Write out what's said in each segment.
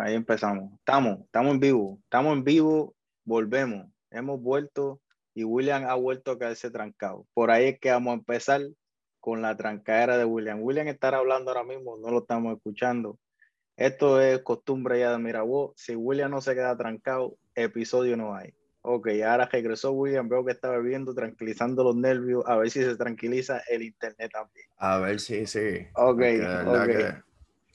Ahí empezamos. Estamos, estamos en vivo. Estamos en vivo, volvemos. Hemos vuelto y William ha vuelto a quedarse trancado. Por ahí es que vamos a empezar con la trancadera de William. William estará hablando ahora mismo, no lo estamos escuchando. Esto es costumbre ya de Mirabó. Si William no se queda trancado, episodio no hay. Ok, ahora regresó William, veo que está bebiendo, tranquilizando los nervios, a ver si se tranquiliza el internet también. A ver si, sí. Ok, okay.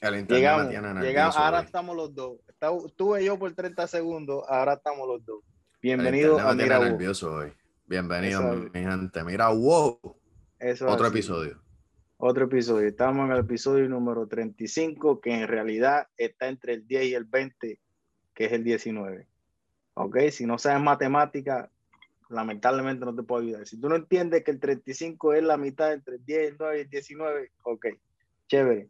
Llegamos, llegamos, ahora estamos los dos. Estuve yo por 30 segundos, ahora estamos los dos. Bienvenido a Mira nervioso hoy. Bienvenido, mi gente. Mira, wow. Eso Otro episodio. Otro episodio. Estamos en el episodio número 35, que en realidad está entre el 10 y el 20, que es el 19. ¿ok? Si no sabes matemática, lamentablemente no te puedo ayudar. Si tú no entiendes que el 35 es la mitad entre el 10, el 9 y el 19, ok, chévere.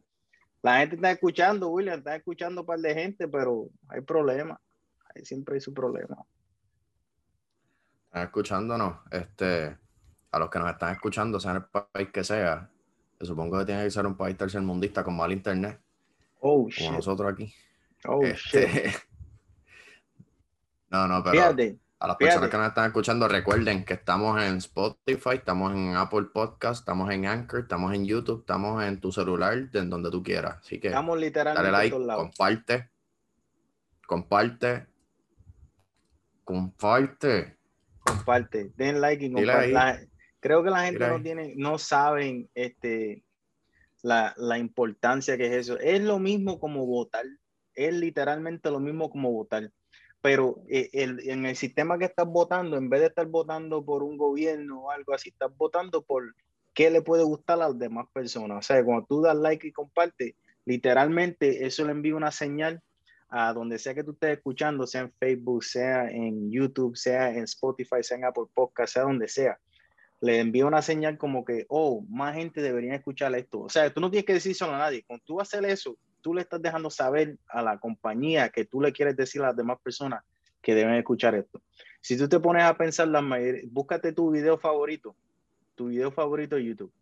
La gente está escuchando, William, está escuchando un par de gente, pero hay problemas. Ahí siempre hay su problema. Están escuchándonos, este, a los que nos están escuchando, sea en el país que sea, supongo que tiene que ser un país tercermundista con mal internet. Oh, como nosotros aquí. Oh, este, shit. No, no, pero a las personas que nos están escuchando, recuerden que estamos en Spotify, estamos en Apple Podcast, estamos en Anchor, estamos en YouTube, estamos en tu celular, en donde tú quieras. Así que estamos literalmente dale like, comparte, comparte, comparte. Comparte, den like y comparte. Creo que la gente no tiene, no saben este, la, la importancia que es eso. Es lo mismo como votar. Es literalmente lo mismo como votar pero eh, en el sistema que estás votando, en vez de estar votando por un gobierno o algo así, estás votando por qué le puede gustar a las demás personas. O sea, cuando tú das like y comparte, literalmente eso le envía una señal a donde sea que tú estés escuchando, sea en Facebook, sea en YouTube, sea en Spotify, sea en Apple Podcast, sea donde sea. Le envía una señal como que, oh, más gente debería escuchar esto. O sea, tú no tienes que decir solo a nadie. Cuando tú haces eso, tú le estás dejando saber a la compañía que tú le quieres decir a las demás personas que deben escuchar esto. Si tú te pones a pensar, la búscate tu video favorito, tu video favorito de YouTube,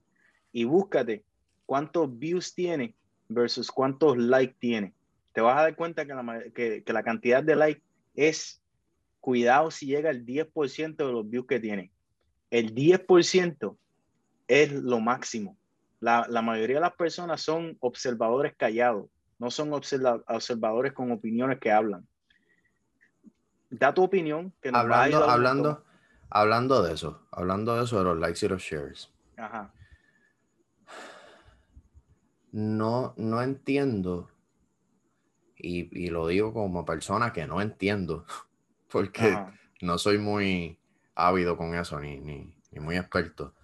y búscate cuántos views tiene versus cuántos likes tiene. Te vas a dar cuenta que la, que la cantidad de likes es, cuidado si llega al 10% de los views que tiene. El 10% es lo máximo. La, la, mayoría de las personas son observadores callados no son observadores con opiniones que hablan. Da tu opinión. Que hablando, hablando, hablando de eso, hablando de eso de los likes y los shares. Ajá. No, no entiendo, y, lo digo como persona que no entiendo, porque no soy muy ávido con eso, ni, ni, ni muy experto,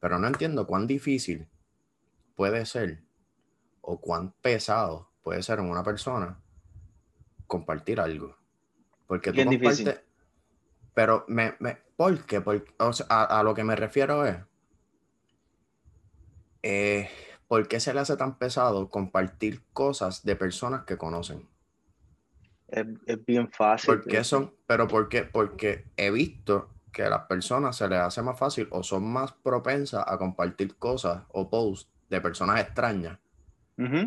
pero no entiendo cuán difícil puede ser o cuán pesado puede ser en una persona compartir algo. Porque tú compartes. Pero, me, me, ¿por qué? Porque, a, lo que me refiero es. Eh, ¿Por qué se le hace tan pesado compartir cosas de personas que conocen? Es, bien fácil. ¿Por qué son? Pero ¿por qué? Porque he visto que a las personas se les hace más fácil o son más propensas a compartir cosas o posts de personas extrañas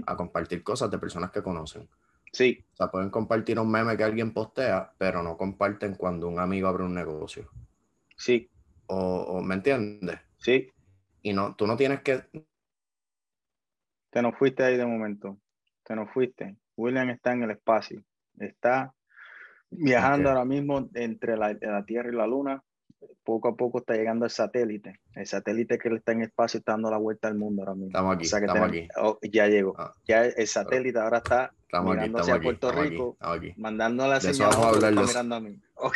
a compartir cosas de personas que conocen. Sí. O sea, pueden compartir un meme que alguien postea, pero no comparten cuando un amigo abre un negocio. Sí. O, ¿me entiendes? Sí. Y no, tú no tienes que. Te nos fuiste ahí de momento. Te nos fuiste. William está en el espacio. Está viajando ahora mismo entre la, la Tierra y la Luna poco a poco está llegando el satélite. El satélite que está en espacio está dando la vuelta al mundo ahora mismo. Estamos aquí, estamos aquí. Oh, ya llegó. Ah. ya el satélite ahora está mirando hacia Puerto Rico, mandando la señal. Vamos a hablar, mirando a mí. Ok.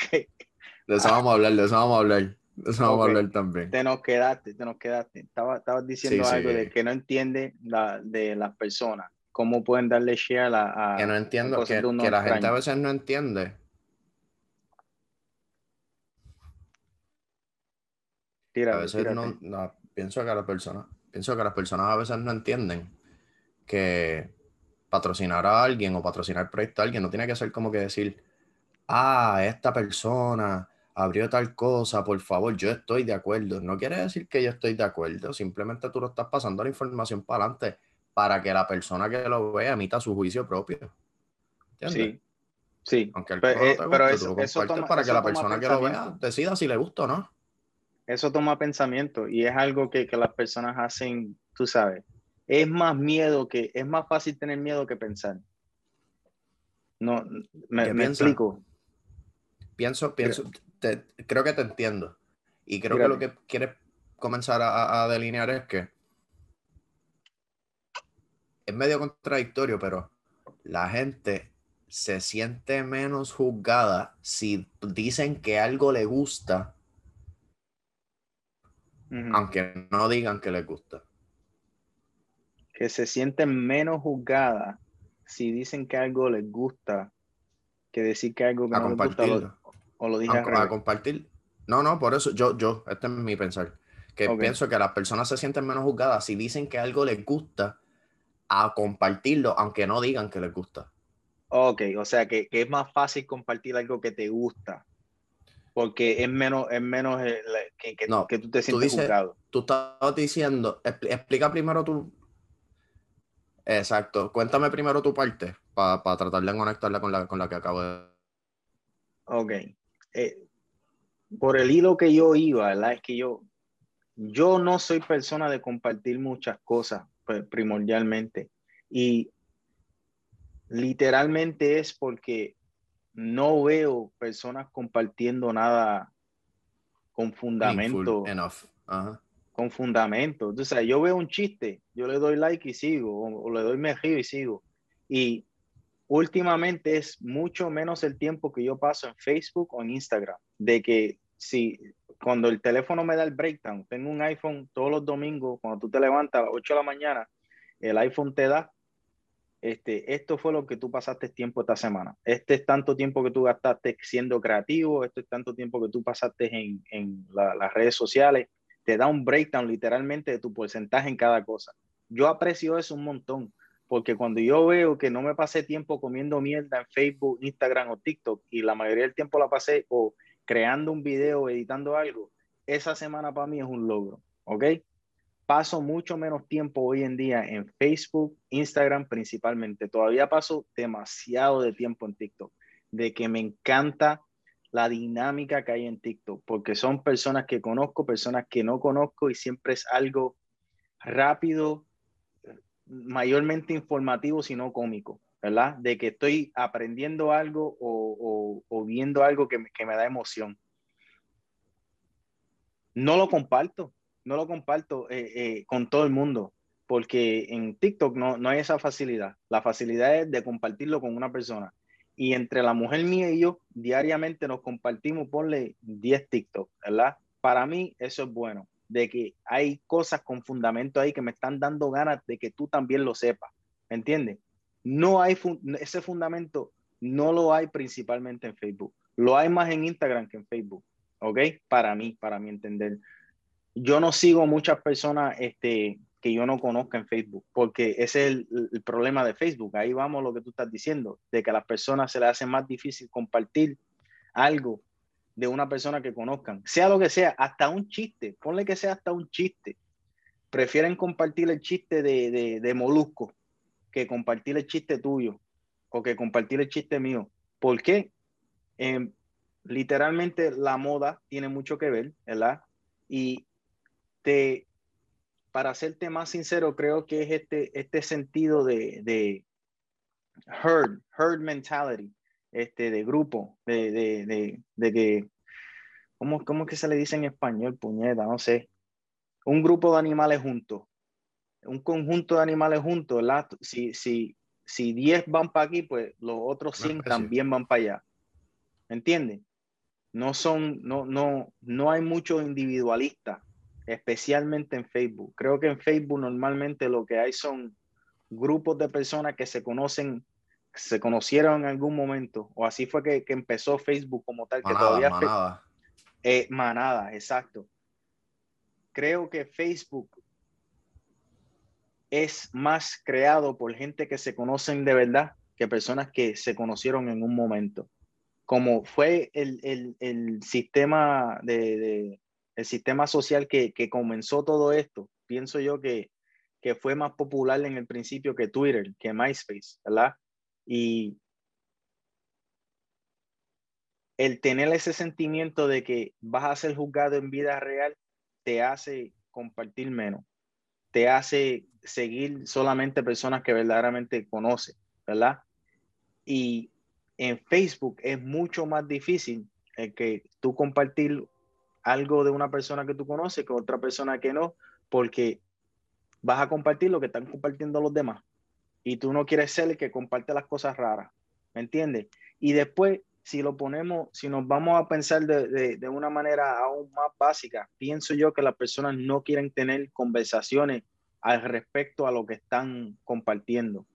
De eso vamos a hablar, de eso vamos a hablar. De eso vamos a hablar también. Te nos quedaste, te nos quedaste. Estaba, estabas diciendo algo de que no entiende la, de las personas. ¿Cómo pueden darle share a, a Que no entiendo, que, que la gente a veces no entiende a veces no, pienso que la persona, pienso que las personas a veces no entienden que patrocinar a alguien o patrocinar proyecto a alguien no tiene que ser como que decir, ah, esta persona abrió tal cosa, por favor, yo estoy de acuerdo. No quiere decir que yo estoy de acuerdo, simplemente tú lo estás pasando la información para adelante para que la persona que lo vea emita su juicio propio. Sí. Sí. Aunque el pero, no te pero eso, eso toma, para que la persona que lo vea decida si le gusta o no. Eso toma pensamiento y es algo que, que las personas hacen, tú sabes. Es más miedo que, es más fácil tener miedo que pensar. No, me, me explico. Pienso, pienso, creo que te entiendo. Y creo que lo que quieres comenzar a, delinear es que es medio contradictorio, pero la gente se siente menos juzgada si dicen que algo le gusta, aunque no digan que les gusta. Que se sienten menos juzgada si dicen que algo les gusta que decir que algo que no les gusta o lo dije a, a compartir. No, no, por eso yo, yo, este es mi pensar que pienso que las personas se sienten menos juzgadas si dicen que algo les gusta a compartirlo, aunque no digan que les gusta. Ok, o sea que, es más fácil compartir algo que te gusta, porque es menos, es menos eh, que, que, que tú te sientes tú juzgado. Tú estabas diciendo, explica primero tu... Exacto, cuéntame primero tu parte para tratar de conectarla con la, con la que acabo de... Ok. Eh, por el hilo que yo iba, ¿verdad? Es que yo, yo no soy persona de compartir muchas cosas pues, primordialmente. Y literalmente es porque no veo personas compartiendo nada con fundamento. Con fundamento. Entonces, yo veo un chiste, yo le doy like y sigo, o, le doy me y sigo. Y últimamente es mucho menos el tiempo que yo paso en Facebook o en Instagram, de que si cuando el teléfono me da el breakdown, tengo un iPhone todos los domingos, cuando tú te levantas a las 8 de la mañana, el iPhone te da, este, esto fue lo que tú pasaste tiempo esta semana. Este es tanto tiempo que tú gastaste siendo creativo, esto es tanto tiempo que tú pasaste en, en las redes sociales. Te da un breakdown literalmente de tu porcentaje en cada cosa. Yo aprecio eso un montón, porque cuando yo veo que no me pasé tiempo comiendo mierda en Facebook, Instagram o TikTok, y la mayoría del tiempo la pasé o creando un video, editando algo, esa semana para mí es un logro, ¿ok? Paso mucho menos tiempo hoy en día en Facebook, Instagram principalmente. Todavía paso demasiado de tiempo en TikTok, de que me encanta la dinámica que hay en TikTok, porque son personas que conozco, personas que no conozco y siempre es algo rápido, mayormente informativo, sino cómico. ¿verdad? De que estoy aprendiendo algo o, viendo algo que me, da emoción. No lo comparto, no lo comparto eh, eh, con todo el mundo, porque en TikTok no, no hay esa facilidad. La facilidad es de compartirlo con una persona. Y entre la mujer mía y yo, diariamente nos compartimos, ponle 10 TikTok, ¿verdad? Para mí eso es bueno, de que hay cosas con fundamento ahí que me están dando ganas de que tú también lo sepas, ¿entiendes? No hay ese fundamento, no lo hay principalmente en Facebook. Lo hay más en Instagram que en Facebook. ¿Ok? Para mí, para mi entender. Yo no sigo muchas personas este, que yo no conozca en Facebook, porque ese es el, problema de Facebook. Ahí vamos lo que tú estás diciendo, de que a las personas se les hace más difícil compartir algo de una persona que conozcan, sea lo que sea, hasta un chiste, ponle que sea hasta un chiste. Prefieren compartir el chiste de, de, de Molusco que compartir el chiste tuyo o que compartir el chiste mío. ¿Por qué? Em, literalmente la moda tiene mucho que ver, ¿verdad? Y te, para serte más sincero, creo que es este, este sentido de, de herd, herd mentality, este, de grupo, de, de, de, de que, ¿cómo, ¿cómo que se le dice en español, puñeta? No sé. Un grupo de animales juntos un conjunto de animales juntos, ¿verdad? Si, si, si 10 van para aquí, pues los otros 100 también van para allá. ¿Entiendes? No son, no, no, no hay muchos individualistas, especialmente en Facebook. Creo que en Facebook normalmente lo que hay son grupos de personas que se conocen, se conocieron en algún momento, o así fue que, que empezó Facebook como tal, que todavía... Manada. Eh, manada, exacto. Creo que Facebook es más creado por gente que se conocen de verdad que personas que se conocieron en un momento. Como fue el, el, el sistema de, el sistema social que, que, comenzó todo esto, pienso yo que, que fue más popular en el principio que Twitter, que MySpace, ¿verdad? Y el tener ese sentimiento de que vas a ser juzgado en vida real te hace compartir menos, te hace seguir solamente personas que verdaderamente conoces, ¿verdad? Y en Facebook es mucho más difícil el que tú compartir algo de una persona que tú conoces con otra persona que no, porque vas a compartir lo que están compartiendo los demás. Y tú no quieres ser el que comparte las cosas raras, ¿me entiendes? Y después si lo ponemos, si nos vamos a pensar de, de, una manera aún más básica, pienso yo que las personas no quieren tener conversaciones al respecto a lo que están compartiendo.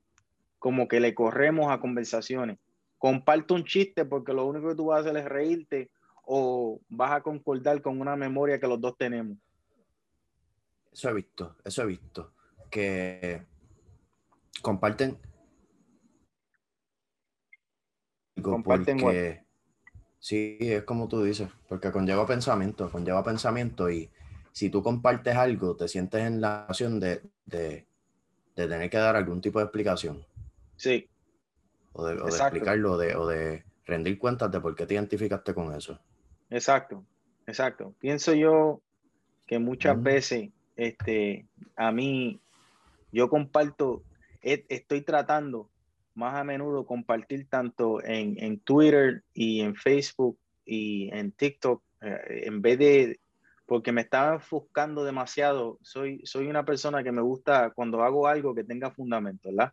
Como que le corremos a conversaciones. Comparto un chiste porque lo único que tú vas a hacer es reírte o vas a concordar con una memoria que los dos tenemos. Eso he visto, eso he visto. Que comparten Comparten porque, sí, es como tú dices, porque conlleva pensamiento, conlleva pensamiento y si tú compartes algo, te sientes en la acción de, de, tener que dar algún tipo de explicación. Sí. O de, explicarlo, o de, o de rendir cuentas de por qué te identificaste con eso. Exacto, exacto. Pienso yo que muchas veces, este, a mí, yo comparto, estoy tratando más a menudo compartir tanto en, en Twitter y en Facebook y en TikTok, eh, en vez de, porque me estaba enfocando demasiado, soy, soy una persona que me gusta cuando hago algo que tenga fundamento, ¿verdad?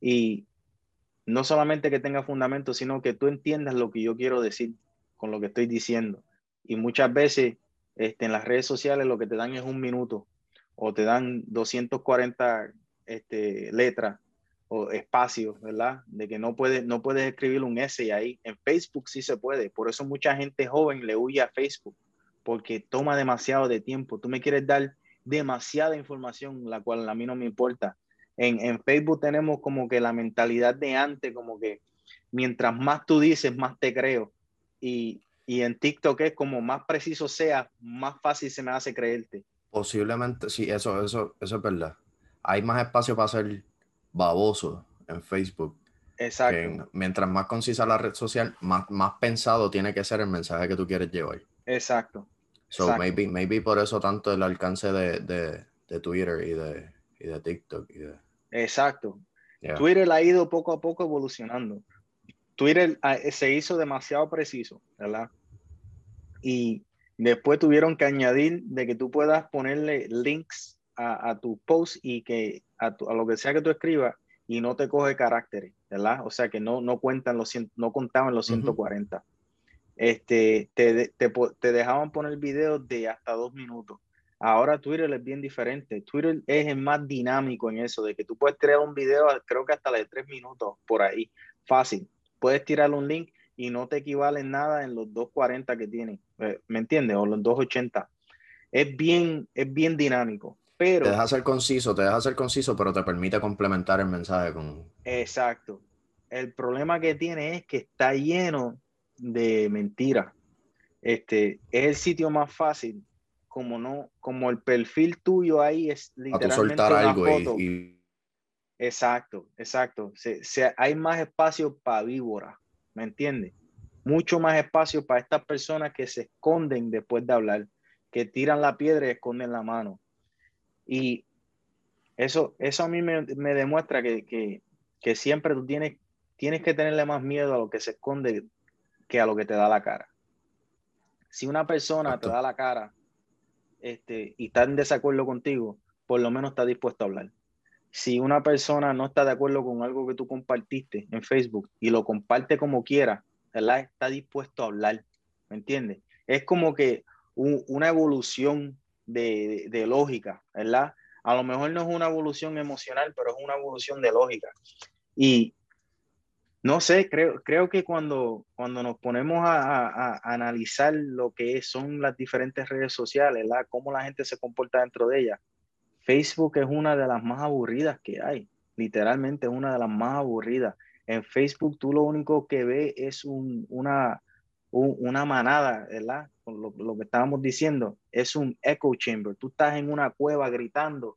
Y no solamente que tenga fundamento, sino que tú entiendas lo que yo quiero decir con lo que estoy diciendo. Y muchas veces este, en las redes sociales lo que te dan es un minuto o te dan 240 este, letras o espacios, ¿verdad? De que no puedes, no puedes escribir un essay ahí. En Facebook sí se puede. Por eso mucha gente joven le huye a Facebook, porque toma demasiado de tiempo. Tú me quieres dar demasiada información, la cual a mí no me importa. En, en Facebook tenemos como que la mentalidad de antes, como que mientras más tú dices, más te creo. Y, y en TikTok es como más preciso sea, más fácil se me hace creerte. Posiblemente, sí, eso, eso, eso es verdad. Hay más espacio para hacer baboso en Facebook. Exacto. mientras más concisa la red social, más, más pensado tiene que ser el mensaje que tú quieres llevar. Exacto. So maybe, maybe por eso tanto el alcance de, de, de Twitter y de, y de TikTok. Exacto. Twitter ha ido poco a poco evolucionando. Twitter ah, se hizo demasiado preciso, ¿verdad? Y después tuvieron que añadir de que tú puedas ponerle links a, a tu post y que a, lo que sea que tú escribas y no te coge caracteres, ¿verdad? O sea que no, no cuentan los no contaban los 140. Este, te, te, te, dejaban poner videos de hasta dos minutos. Ahora Twitter es bien diferente. Twitter es más dinámico en eso, de que tú puedes crear un video, creo que hasta de tres minutos por ahí, fácil. Puedes tirar un link y no te equivale nada en los 240 que tienen, eh, ¿me entiendes? O los 280. Es bien, es bien dinámico. Pero, te deja ser conciso, te deja ser conciso, pero te permite complementar el mensaje con... Exacto. El problema que tiene es que está lleno de mentiras. Este, es el sitio más fácil, como no, como el perfil tuyo ahí es literalmente una algo foto. Exacto, exacto. Se, hay más espacio para víboras, ¿me entiendes? Mucho más espacio para estas personas que se esconden después de hablar, que tiran la piedra y esconden la mano. Y eso, eso a mí me, demuestra que, siempre tú tienes, tienes que tenerle más miedo a lo que se esconde que a lo que te da la cara. Si una persona te da la cara este, y está en desacuerdo contigo, por lo menos está dispuesto a hablar. Si una persona no está de acuerdo con algo que tú compartiste en Facebook y lo comparte como quiera, ¿verdad? Está dispuesto a hablar, ¿me entiendes? Es como que una evolución de, lógica, ¿verdad? A lo mejor no es una evolución emocional, pero es una evolución de lógica. Y no sé, creo, creo que cuando, cuando nos ponemos a, analizar lo que son las diferentes redes sociales, ¿verdad? Cómo la gente se comporta dentro de ellas, Facebook es una de las más aburridas que hay. Literalmente es una de las más aburridas. En Facebook tú lo único que ves es una, una manada, ¿verdad? Lo, lo, que estábamos diciendo, es un echo chamber. Tú estás en una cueva gritando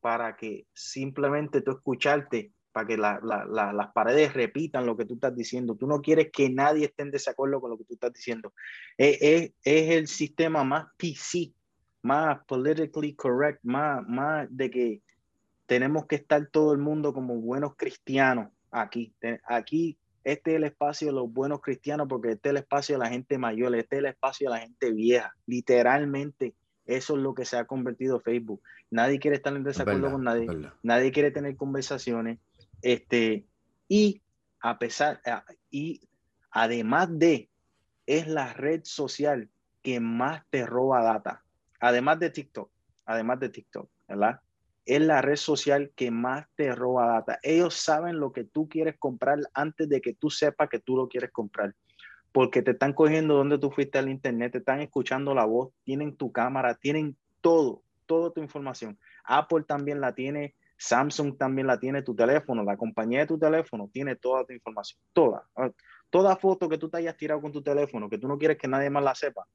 para que simplemente tú escucharte, para que las paredes repitan lo que tú estás diciendo. Tú no quieres que nadie esté en desacuerdo con lo que tú estás diciendo. Es, es, el sistema más PC, más politically correct, más, más de que tenemos que estar todo el mundo como buenos cristianos aquí. Aquí este es el espacio de los buenos cristianos porque este es el espacio de la gente mayor, este es el espacio de la gente vieja. Literalmente, eso es lo que se ha convertido Facebook. Nadie quiere estar en desacuerdo con nadie, nadie quiere tener conversaciones. Este, y a pesar, y además de, es la red social que más te roba data, además de TikTok, además de TikTok, ¿verdad? es la red social que más te roba data. Ellos saben lo que tú quieres comprar antes de que tú sepas que tú lo quieres comprar. Porque te están cogiendo donde tú fuiste al internet, te están escuchando la voz, tienen tu cámara, tienen todo, toda tu información. Apple también la tiene, Samsung también la tiene, tu teléfono, la compañía de tu teléfono tiene toda tu información, toda. Toda foto que tú te hayas tirado con tu teléfono, que tú no quieres que nadie más la sepa,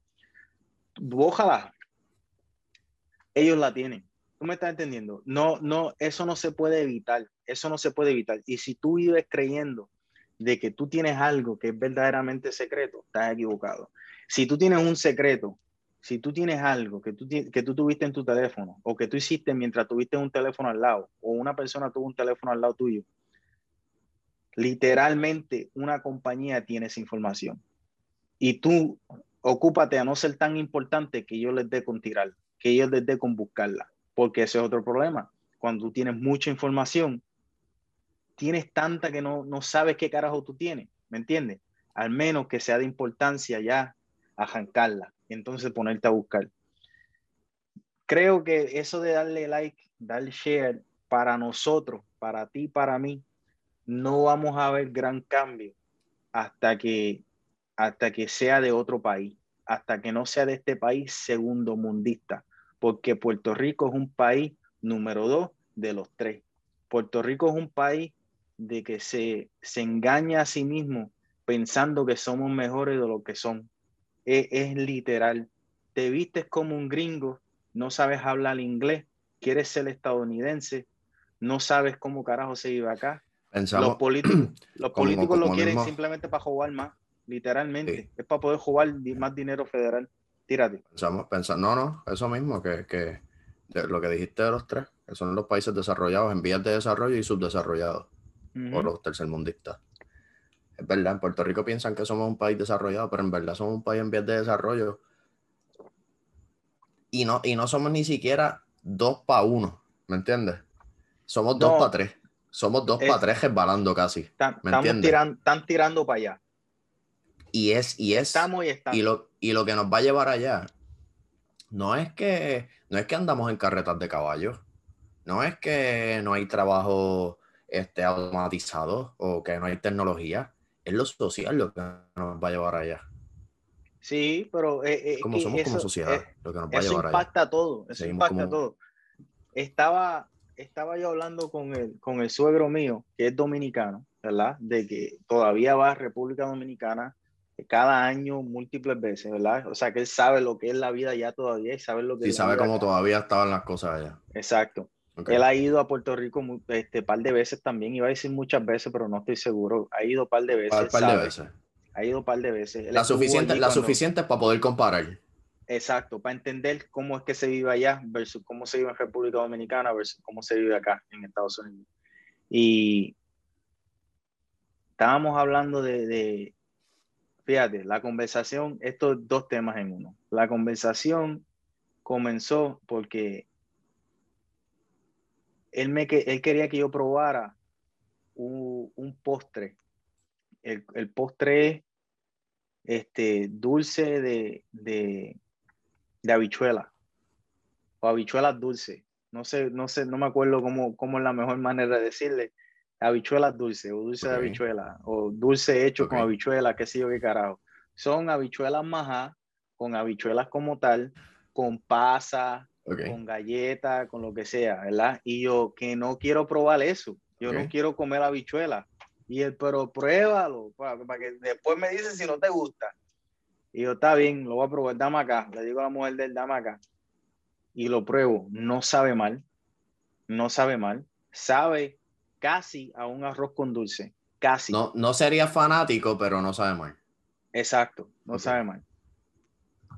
ojalá, ellos la tienen me estás entendiendo? No, no, eso no se puede evitar. Eso no se puede evitar. Y si tú vives creyendo de que tú tienes algo que es verdaderamente secreto, estás equivocado. Si tú tienes un secreto, si tú tienes algo que tú, que tú tuviste en tu teléfono o que tú hiciste mientras tuviste un teléfono al lado o una persona tuvo un teléfono al lado tuyo, literalmente una compañía tiene esa información. Y tú ocúpate a no ser tan importante que yo les dé con tirar, que ellos les dé con buscarla porque ese es otro problema. Cuando tú tienes mucha información, tienes tanta que no, no sabes qué carajo tú tienes, ¿me entiendes? Al menos que sea de importancia ya arrancarla y entonces ponerte a buscar. Creo que eso de darle like, darle share, para nosotros, para ti, para mí, no vamos a ver gran cambio hasta que, hasta que sea de otro país, hasta que no sea de este país segundo mundista porque Puerto Rico es un país número dos de los tres. Puerto Rico es un país de que se, se engaña a sí mismo pensando que somos mejores de lo que son. Es, es, literal. Te vistes como un gringo, no sabes hablar inglés, quieres ser estadounidense, no sabes cómo carajo se vive acá. los políticos, los políticos lo quieren simplemente para jugar más, literalmente. Es para poder jugar más dinero federal. Tírate. Pensamos, pensamos, no, no, eso mismo, que, que lo que dijiste de los tres, que son los países desarrollados en vías de desarrollo y subdesarrollados, o los tercermundistas. Es verdad, en Puerto Rico piensan que somos un país desarrollado, pero en verdad somos un país en vías de desarrollo. Y no, y no somos ni siquiera dos para uno, ¿me entiendes? Somos dos para tres. Somos dos para tres resbalando casi. están tirando para allá. Y es, y es, estamos y, y, lo, y lo que nos va a llevar allá no es que no es que andamos en carretas de caballos, no es que no hay trabajo este, automatizado o que no hay tecnología, es lo social lo que nos va a llevar allá. Sí, pero eh, eh, como somos como sociedad, eh, lo que nos va a llevar impacta todo, eso impacta todo. Estaba, estaba yo hablando con el, con el suegro mío, que es dominicano, ¿verdad? De que todavía va a República Dominicana cada año múltiples veces, ¿verdad? O sea, que él sabe lo que es la vida ya todavía y sabe lo que... Y sabe cómo todavía estaban las cosas allá. Exacto. Él ha ido a Puerto Rico este par de veces también, iba a decir muchas veces, pero no estoy seguro. Ha ido un par de veces. Par, de veces. Ha ido un par de veces. la suficiente, la suficiente para poder comparar. Exacto, para entender cómo es que se vive allá versus cómo se vive en República Dominicana versus cómo se vive acá en Estados Unidos. Y estábamos hablando de, fíjate, la conversación, estos dos temas en uno. La conversación comenzó porque él, me, él quería que yo probara un, postre. El, postre es este, dulce de, de, habichuela o habichuelas dulces. No sé, no sé, no me acuerdo cómo, cómo es la mejor manera de decirle, habichuelas dulces o dulce de habichuela o dulce hecho con habichuela, qué sé yo qué carajo. Son habichuelas majá con habichuelas como tal, con pasa, con galleta, con lo que sea, ¿verdad? Y yo que no quiero probar eso, yo no quiero comer habichuela. Y él, pero pruébalo, para, que después me dice si no te gusta. Y yo, está bien, lo voy a probar, dame acá. Le digo a la mujer del dame acá. Y lo pruebo, no sabe mal, no sabe mal, sabe casi a un arroz con dulce. Casi. No, no sería fanático, pero no sabe mal. Exacto, no sabe mal.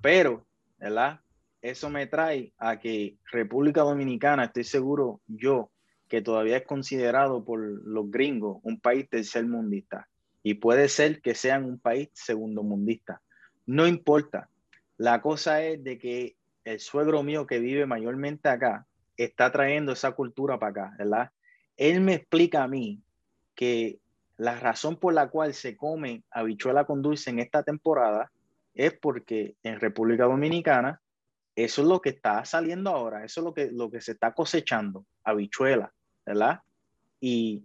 Pero, ¿verdad? Eso me trae a que República Dominicana, estoy seguro yo, que todavía es considerado por los gringos un país tercermundista. Y puede ser que sean un país segundo mundista. No importa. La cosa es de que el suegro mío que vive mayormente acá está trayendo esa cultura para acá, ¿verdad? Él me explica a mí que la razón por la cual se come habichuela con dulce en esta temporada es porque en República Dominicana eso es lo que está saliendo ahora, eso es lo que, lo que se está cosechando, habichuela, ¿verdad? Y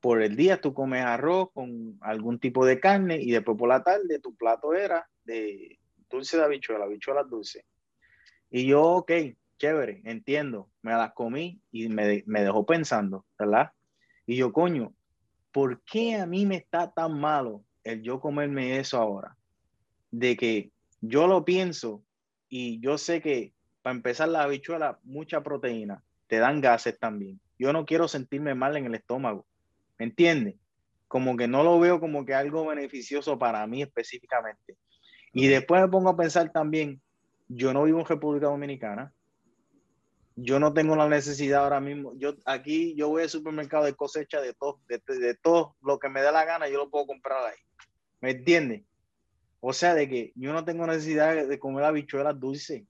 por el día tú comes arroz con algún tipo de carne y después por la tarde tu plato era de dulce de habichuela, habichuelas dulce. Y yo, ok, chévere, entiendo, me las comí y me, me dejó pensando, ¿verdad? Y yo, coño, ¿por qué a mí me está tan malo el yo comerme eso ahora? De que yo lo pienso y yo sé que para empezar la habichuela, mucha proteína, te dan gases también. Yo no quiero sentirme mal en el estómago, ¿me entiendes? Como que no lo veo como que algo beneficioso para mí específicamente. Y después me pongo a pensar también, yo no vivo en República Dominicana, yo no tengo la necesidad ahora mismo. Yo aquí yo voy al supermercado de cosecha de todo, de, todo lo que me dé la gana, yo lo puedo comprar ahí. ¿Me entiendes? O sea, de que yo no tengo necesidad de comer habichuelas dulces.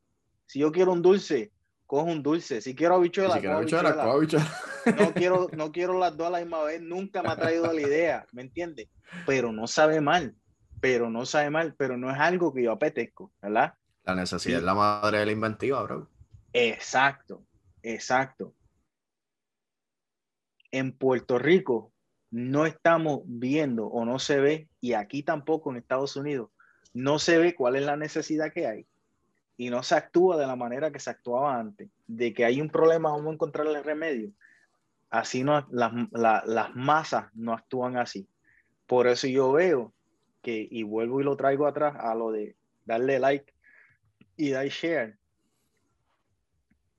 Si yo quiero un dulce, cojo un dulce. Si quiero habichuelas, si quiero No quiero, no quiero las dos a la misma vez. Nunca me ha traído la idea, ¿me entiendes? Pero no sabe mal. Pero no sabe mal. Pero no es algo que yo apetezco, ¿verdad? La necesidad es la madre de la inventiva, bro. Exacto, exacto. En Puerto Rico no estamos viendo o no se ve, y aquí tampoco en Estados Unidos, no se ve cuál es la necesidad que hay y no se actúa de la manera que se actuaba antes, de que hay un problema, vamos a encontrarle remedio. Así no, las, las masas no actúan así. Por eso yo veo que, y vuelvo y lo traigo atrás a lo de darle like y dar share,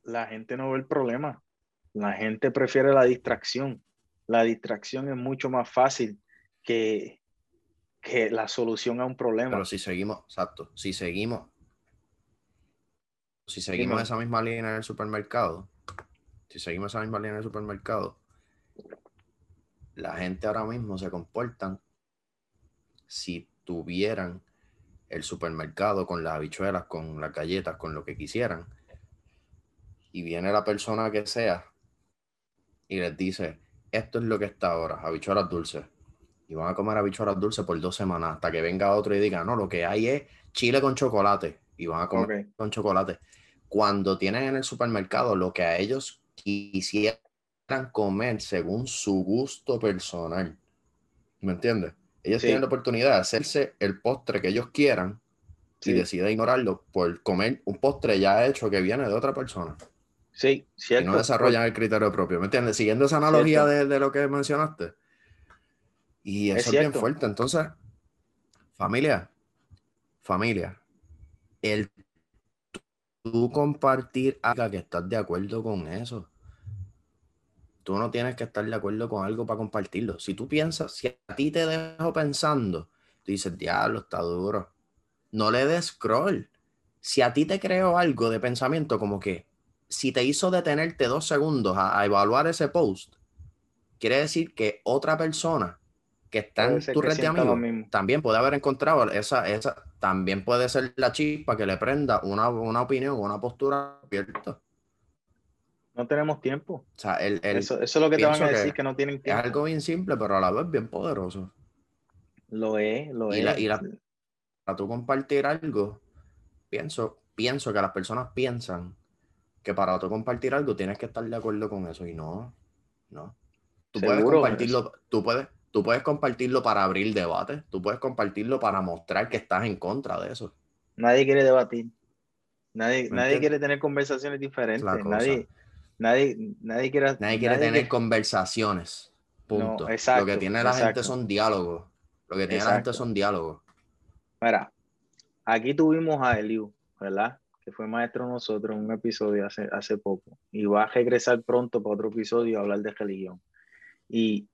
la gente no ve el problema. La gente prefiere la distracción. La distracción es mucho más fácil que, que la solución a un problema. Pero si seguimos, exacto, si seguimos, si seguimos esa misma línea en el supermercado, si seguimos esa misma línea en el supermercado, la gente ahora mismo se comportan si tuvieran el supermercado con las habichuelas, con las galletas, con lo que quisieran, y viene la persona que sea y les dice, esto es lo que está ahora, habichuelas dulces. Y van a comer habichuelas dulces por dos semanas hasta que venga otro y diga, no, lo que hay es chile con chocolate. Y van a comer con chocolate. Cuando tienen en el supermercado lo que a ellos quisieran comer según su gusto personal. ¿Me entiendes? Ellos tienen la oportunidad de hacerse el postre que ellos quieran y deciden ignorarlo por comer un postre ya hecho que viene de otra persona. Sí, cierto. Y no desarrollan el criterio propio, ¿me entiendes? Siguiendo esa analogía de, lo que mencionaste. Y eso es, bien fuerte. Entonces, familia, familia, el tú compartir algo que estás de acuerdo con eso. Tú no tienes que estar de acuerdo con algo para compartirlo. Si tú piensas, si a ti te dejo pensando, tú dices, diablo, está duro. No le des scroll. Si a ti te creo algo de pensamiento como que, si te hizo detenerte dos segundos a, evaluar ese post, quiere decir que otra persona que está en tu red de amigos también puede haber encontrado esa, esa, también puede ser la chispa que le prenda una, una opinión, una postura abierta. No tenemos tiempo. O sea, el, eso, es lo que te van a decir, que, no tienen tiempo. Es algo bien simple, pero a la vez bien poderoso. Lo es, lo y es. y la, para tú compartir algo, pienso, pienso que las personas piensan que para tú compartir algo tienes que estar de acuerdo con eso y no, no. Tú puedes compartirlo, tú puedes, tú puedes compartirlo para abrir debate, tú puedes compartirlo para mostrar que estás en contra de eso. Nadie quiere debatir. Nadie, nadie quiere tener conversaciones diferentes. Nadie, nadie, nadie quiere, nadie quiere tener conversaciones. Punto. Lo que tiene la gente son diálogos. Lo que tiene la gente son diálogos. Mira, aquí tuvimos a Eliu, ¿verdad? Fue maestro nosotros en un episodio hace, hace poco y va a regresar pronto para otro episodio a hablar de religión. Y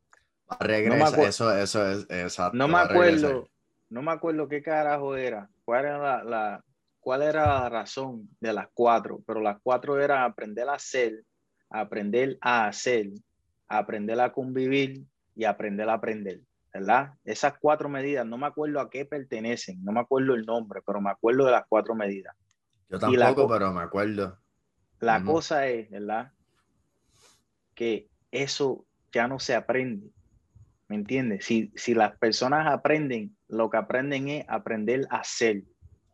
regresa, eso, eso es exacto. No me acuerdo, no me acuerdo qué carajo era, cuál era la, cuál era la razón de las cuatro, pero las cuatro eran aprender a hacer, aprender a hacer, aprender a convivir y aprender a aprender. ¿verdad? Esas cuatro medidas, no me acuerdo a qué pertenecen, no me acuerdo el nombre, pero me acuerdo de las cuatro medidas. Yo tampoco, pero me acuerdo. La cosa es, ¿verdad? Que eso ya no se aprende. ¿Me entiendes? Si, si las personas aprenden, lo que aprenden es aprender a ser.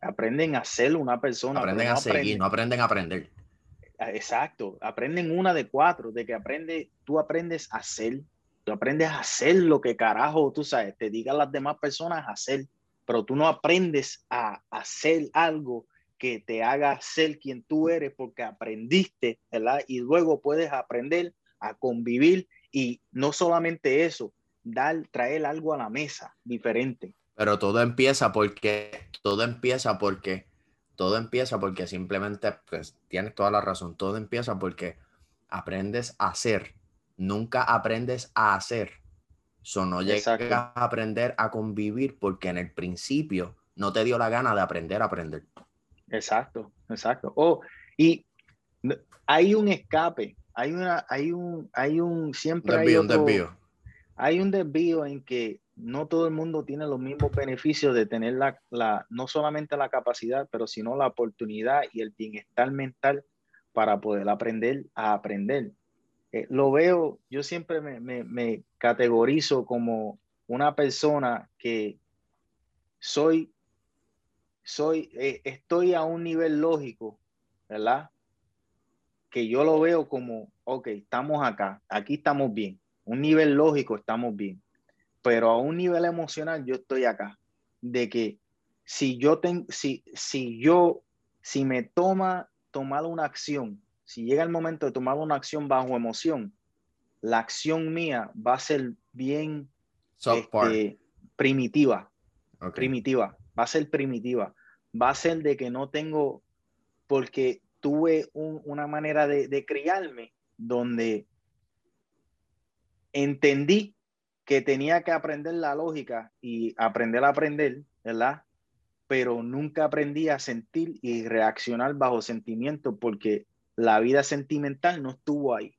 Aprenden a ser una persona. Aprenden a seguir, no aprenden a aprender. Exacto. Aprenden una de cuatro, de que aprende, tú aprendes a ser, Tú aprendes a hacer lo que carajo, tú sabes, te digan las demás personas a hacer, pero tú no aprendes a hacer algo que te haga ser quien tú eres porque aprendiste, ¿verdad? Y luego puedes aprender a convivir y no solamente eso, dar, traer algo a la mesa diferente. Pero todo empieza porque, todo empieza porque, todo empieza porque simplemente, pues tienes toda la razón, todo empieza porque aprendes a hacer nunca aprendes a hacer. So, no llegas a aprender a convivir porque en el principio no te dio la gana de aprender a aprender. Exacto, exacto. Oh, y hay un escape, hay una, hay un, hay un, siempre hay un desvío. Hay un desvío en que no todo el mundo tiene los mismos beneficios de tener la, la, no solamente la capacidad, pero sino la oportunidad y el bienestar mental para poder aprender a aprender. Eh, lo veo, yo siempre me, categorizo como una persona que soy, soy, eh, estoy a un nivel lógico, ¿verdad? Que yo lo veo como, ok, estamos acá, aquí estamos bien, un nivel lógico estamos bien, pero a un nivel emocional yo estoy acá, de que si yo tengo, si, si yo, si me toma tomar una acción si llega el momento de tomar una acción bajo emoción, la acción mía va a ser bien este, primitiva. Primitiva. Va a ser primitiva. Va a ser de que no tengo, porque tuve una manera de, de criarme donde entendí que tenía que aprender la lógica y aprender a aprender, ¿verdad? Pero nunca aprendí a sentir y reaccionar bajo sentimientos porque la vida sentimental no estuvo ahí,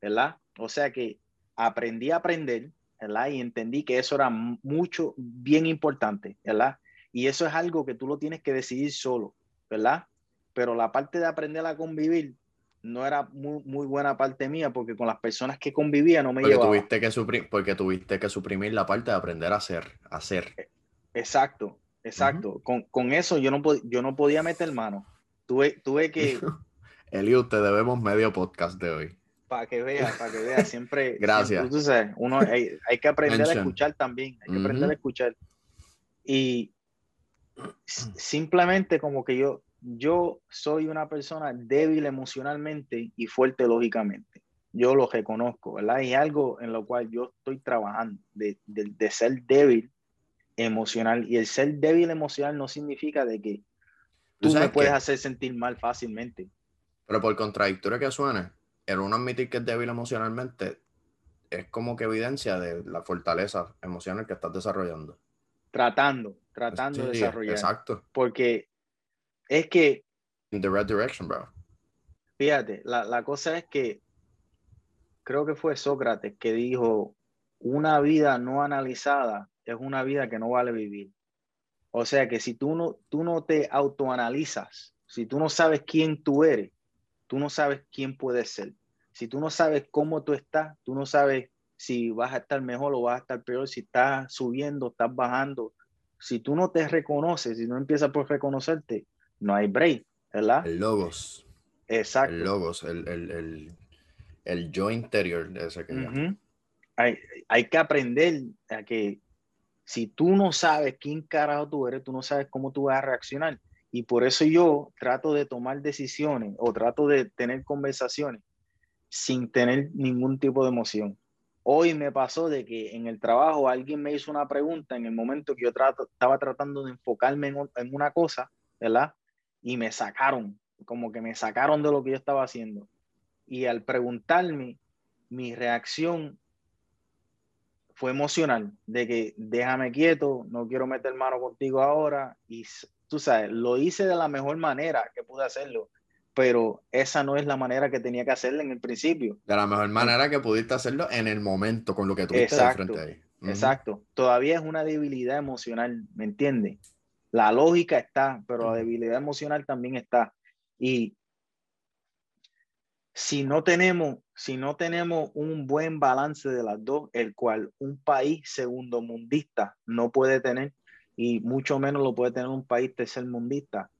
¿verdad? O sea que aprendí a aprender, ¿verdad? Y entendí que eso era mucho, bien importante, ¿verdad? Y eso es algo que tú lo tienes que decidir solo, ¿verdad? Pero la parte de aprender a convivir no era muy, muy buena parte mía porque con las personas que convivía no me porque llevaba. Tuviste que porque tuviste que suprimir la parte de aprender a hacer, a hacer. E, exacto, exacto. con, con, eso yo no, yo no podía meter mano. Tuve, tuve que... Elio, te debemos medio podcast de hoy. Para que vea, para que vea, siempre. Gracias. uno hay, que aprender a escuchar también, hay que aprender a escuchar. Y simplemente como que yo, yo soy una persona débil emocionalmente y fuerte lógicamente. Yo lo reconozco, ¿verdad? Y algo en lo cual yo estoy trabajando, de, de ser débil emocional. Y el ser débil emocional no significa de que tú me puedes hacer sentir mal fácilmente. Pero por contradictorio que suene, el uno admitir que es débil emocionalmente es como que evidencia de la fortaleza emocional que estás desarrollando. Tratando, tratando de desarrollar. Exacto. Porque es que... In the right direction, bro. Fíjate, la, la cosa es que creo que fue Sócrates que dijo, una vida no analizada es una vida que no vale vivir. O sea que si tú no, tú no te autoanalizas, si tú no sabes quién tú eres, tú no sabes quién puedes ser. Si tú no sabes cómo tú estás, tú no sabes si vas a estar mejor o vas a estar peor, si estás subiendo, estás bajando. Si tú no te reconoces, si no empiezas por reconocerte, no hay break, ¿verdad? El logos. Exacto. El logos, el, el, el, yo interior de ese que hay, hay que aprender a que si tú no sabes quién carajo tú eres, tú no sabes cómo tú vas a reaccionar. Y por eso yo trato de tomar decisiones o trato de tener conversaciones sin tener ningún tipo de emoción. Hoy me pasó de que en el trabajo alguien me hizo una pregunta en el momento que yo estaba tratando de enfocarme en, una cosa, ¿verdad? Y me sacaron, como que me sacaron de lo que yo estaba haciendo. Y al preguntarme, mi reacción fue emocional, de que déjame quieto, no quiero meter mano contigo ahora, y tú sabes, lo hice de la mejor manera que pude hacerlo, pero esa no es la manera que tenía que hacerlo en el principio. De la mejor manera que pudiste hacerlo en el momento, con lo que tuviste de frente ahí. Exacto, todavía es una debilidad emocional, ¿me entiendes? La lógica está, pero la debilidad emocional también está. Y si no tenemos, si no tenemos un buen balance de las dos, el cual un país segundo mundista no puede tener, y mucho menos lo puede tener un país tercer mundista,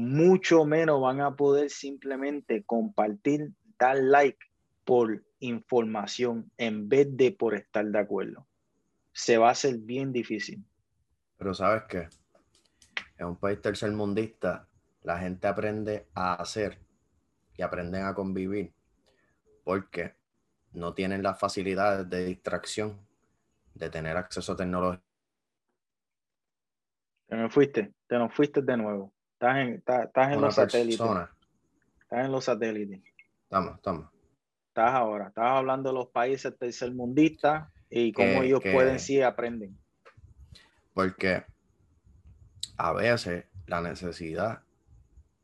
mucho menos van a poder simplemente compartir, dar like por información en vez de por estar de acuerdo. Se va a hacer bien difícil. Pero sabes qué? En un país tercer mundista, la gente aprende a hacer y aprenden a convivir porque no tienen las facilidades de distracción de tener acceso a tecnología. Te me fuiste, te nos fuiste de nuevo. Estás en, estás, en los satélites. Estás en los satélites. Estamos, estamos. Estás ahora, estás hablando de los países tercermundistas y cómo ellos pueden sí aprenden. Porque a veces la necesidad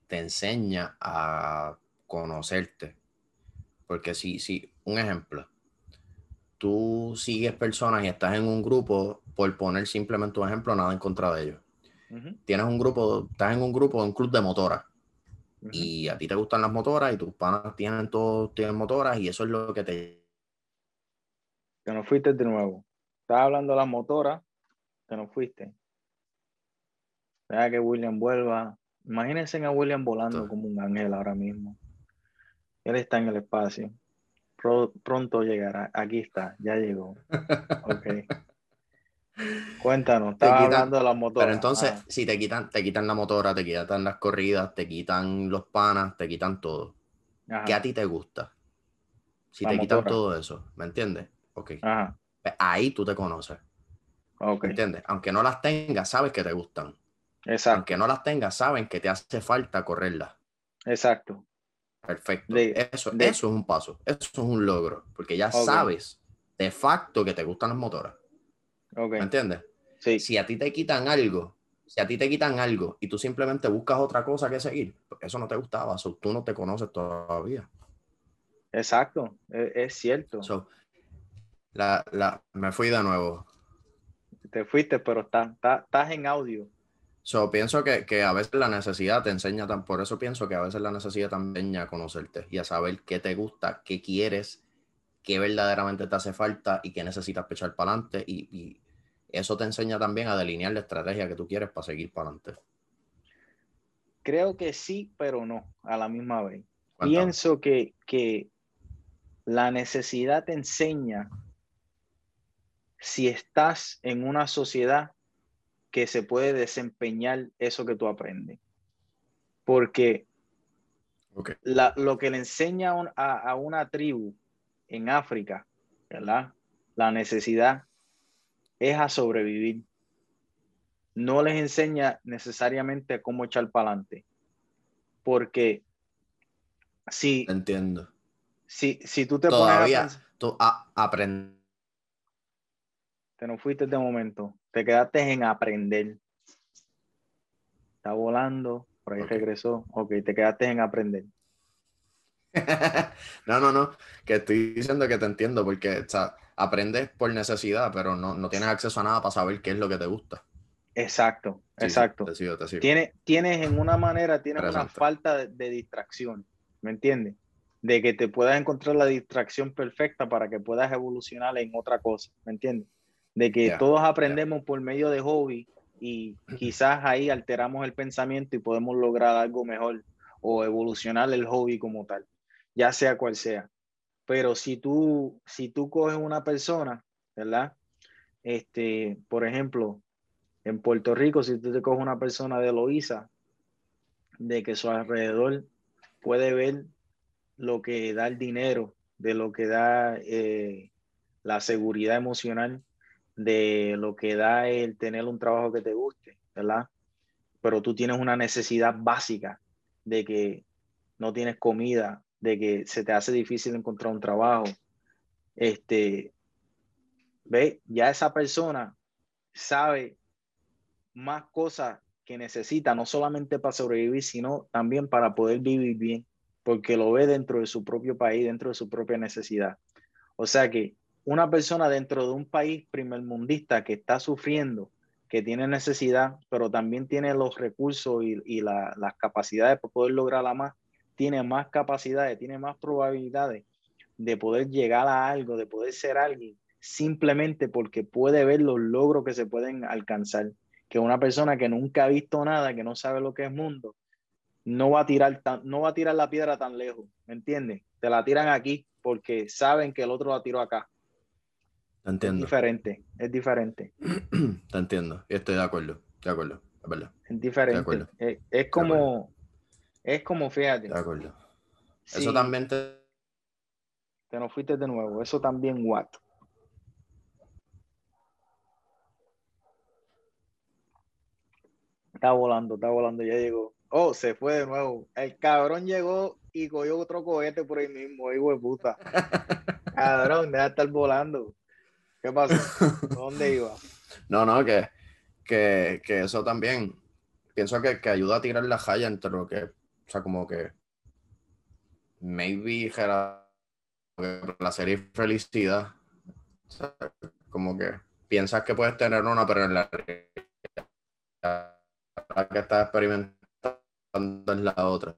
te enseña a conocerte. Porque si, si, un ejemplo, tú sigues personas y estás en un grupo, por poner simplemente un ejemplo, nada en contra de ellos Tienes un grupo, estás en un grupo, un club de motoras. Y a ti te gustan las motoras y tus panas tienen todos tienen motoras y eso es lo que te. Que no fuiste de nuevo. Estás hablando de las motoras, que no fuiste. Deja que William vuelva. Imagínense a William volando como un ángel ahora mismo. Él está en el espacio. pronto llegará. Aquí está, ya llegó. Ok. Cuéntanos, estaba hablando de la motora. Pero entonces, ah. si te quitan, te quitan la motora, te quitan las corridas, te quitan los panas, te quitan todo. ¿Qué a ti te gusta? Si te quitan todo eso, ¿me entiendes? Ok. Pues ahí tú te conoces. ¿Me entiendes? Aunque no las tengas, sabes que te gustan. Exacto. Aunque no las tengas, saben que te hace falta correrlas. Exacto. Perfecto. eso, eso es un paso. Eso es un logro. Porque ya sabes de facto que te gustan las motoras. ¿Me entiendes? Sí. Si a ti te quitan algo, si a ti te quitan algo y tú simplemente buscas otra cosa que seguir, pues eso no te gustaba, tú no te conoces todavía. Exacto, e, es, cierto. la, me fui de nuevo. Te fuiste, pero estás en audio. So, pienso que, que, a veces la necesidad te enseña, por eso pienso que a veces la necesidad también a conocerte y a saber qué te gusta, qué quieres, qué verdaderamente te hace falta y qué necesitas echar para adelante y, eso te enseña también a delinear la estrategia que tú quieres para seguir para adelante. Creo que sí, pero no, a la misma vez. Pienso que, que la necesidad te enseña si estás en una sociedad que se puede desempeñar eso que tú aprendes. Porque lo que le enseña a, una tribu en África, ¿verdad? La necesidad es a sobrevivir. No les enseña necesariamente cómo echar para adelante. Porque si... Entiendo. Si, si tú te Todavía, pones a tú aprendes. Te no fuiste de momento. Te quedaste en aprender. Está volando, por ahí regresó. Ok, te quedaste en aprender. no, no, no, que estoy diciendo que te entiendo porque aprendes por necesidad, pero no, tienes acceso a nada para saber qué es lo que te gusta. Exacto, exacto. Tienes, tienes en una manera, tienes una falta de, distracción, ¿me entiendes? De que te puedas encontrar la distracción perfecta para que puedas evolucionar en otra cosa, ¿me entiendes? De que todos aprendemos por medio de hobby y quizás ahí alteramos el pensamiento y podemos lograr algo mejor o evolucionar el hobby como tal ya sea cual sea. Pero si tú, si tú coges una persona, ¿verdad? Este, por ejemplo, en Puerto Rico, si tú te coges una persona de Loíza, de que su alrededor puede ver lo que da el dinero, de lo que da eh, la seguridad emocional, de lo que da el tener un trabajo que te guste, ¿verdad? Pero tú tienes una necesidad básica de que no tienes comida, de que se te hace difícil encontrar un trabajo, este, ve, ya esa persona sabe más cosas que necesita, no solamente para sobrevivir, sino también para poder vivir bien, porque lo ve dentro de su propio país, dentro de su propia necesidad. O sea que una persona dentro de un país primermundista que está sufriendo, que tiene necesidad, pero también tiene los recursos y, las capacidades para poder lograrla más, tiene más capacidades, tiene más probabilidades de poder llegar a algo, de poder ser alguien, simplemente porque puede ver los logros que se pueden alcanzar. Que una persona que nunca ha visto nada, que no sabe lo que es mundo, no va a tirar, no va a tirar la piedra tan lejos, ¿me entiendes? Te la tiran aquí porque saben que el otro la tiró acá. entiendo. Es diferente, es diferente. Te entiendo, estoy de acuerdo, de acuerdo, es verdad. Es diferente. Es, como, es como, fíjate. De acuerdo. Eso también te... Te nos fuiste de nuevo, eso también what. Está volando, está volando, ya llegó. Oh, se fue de nuevo. El cabrón llegó y cogió otro cohete por ahí mismo, hijo de puta. cabrón, deja de estar volando. ¿Qué pasó? ¿Dónde iba? No, no, que, que, que eso también pienso que, que, ayuda a tirar la jaya entre lo que, o sea, como que maybe placer y felicidad. O sea, como que piensas que puedes tener una, pero en la la que estás experimentando es la otra.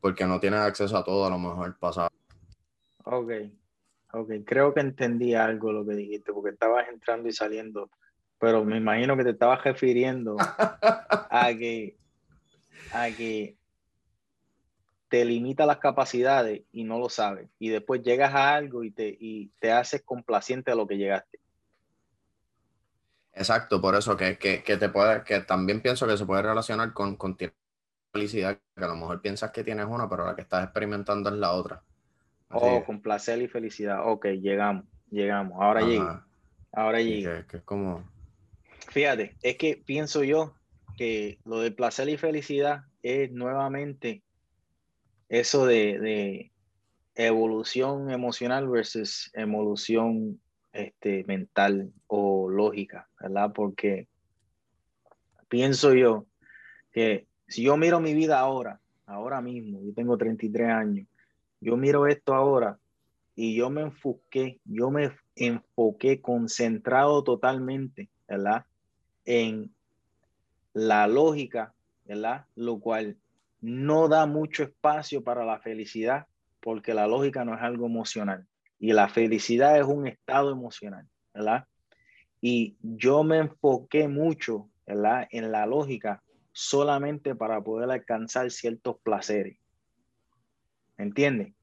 Porque no tienes acceso a todo, a lo mejor pasado. Ok, ok, creo que entendí algo lo que dijiste, porque estabas entrando y saliendo, pero me imagino que te estabas refiriendo a que, a que te limita las capacidades y no lo sabes, y después llegas a algo y te, y te haces complaciente a lo que llegaste. Exacto, por eso que, que, que, te puede, que también pienso que se puede relacionar con, con felicidad, que a lo mejor piensas que tienes una, pero la que estás experimentando es la otra. oh, con placer y felicidad. Ok, llegamos, llegamos. Ahora llega. Ahora llega. Que, es como. Fíjate, es que pienso yo que lo de placer y felicidad es nuevamente eso de, evolución emocional versus evolución este, mental o lógica, ¿verdad? Porque pienso yo que si yo miro mi vida ahora, ahora mismo, yo tengo 33 años, yo miro esto ahora y yo me enfoqué, yo me enfoqué concentrado totalmente, ¿verdad? En la lógica, ¿verdad? Lo cual no da mucho espacio para la felicidad porque la lógica no es algo emocional. Y la felicidad es un estado emocional, ¿verdad? Y yo me enfoqué mucho, ¿verdad? En la lógica solamente para poder alcanzar ciertos placeres. ¿Me entiendes?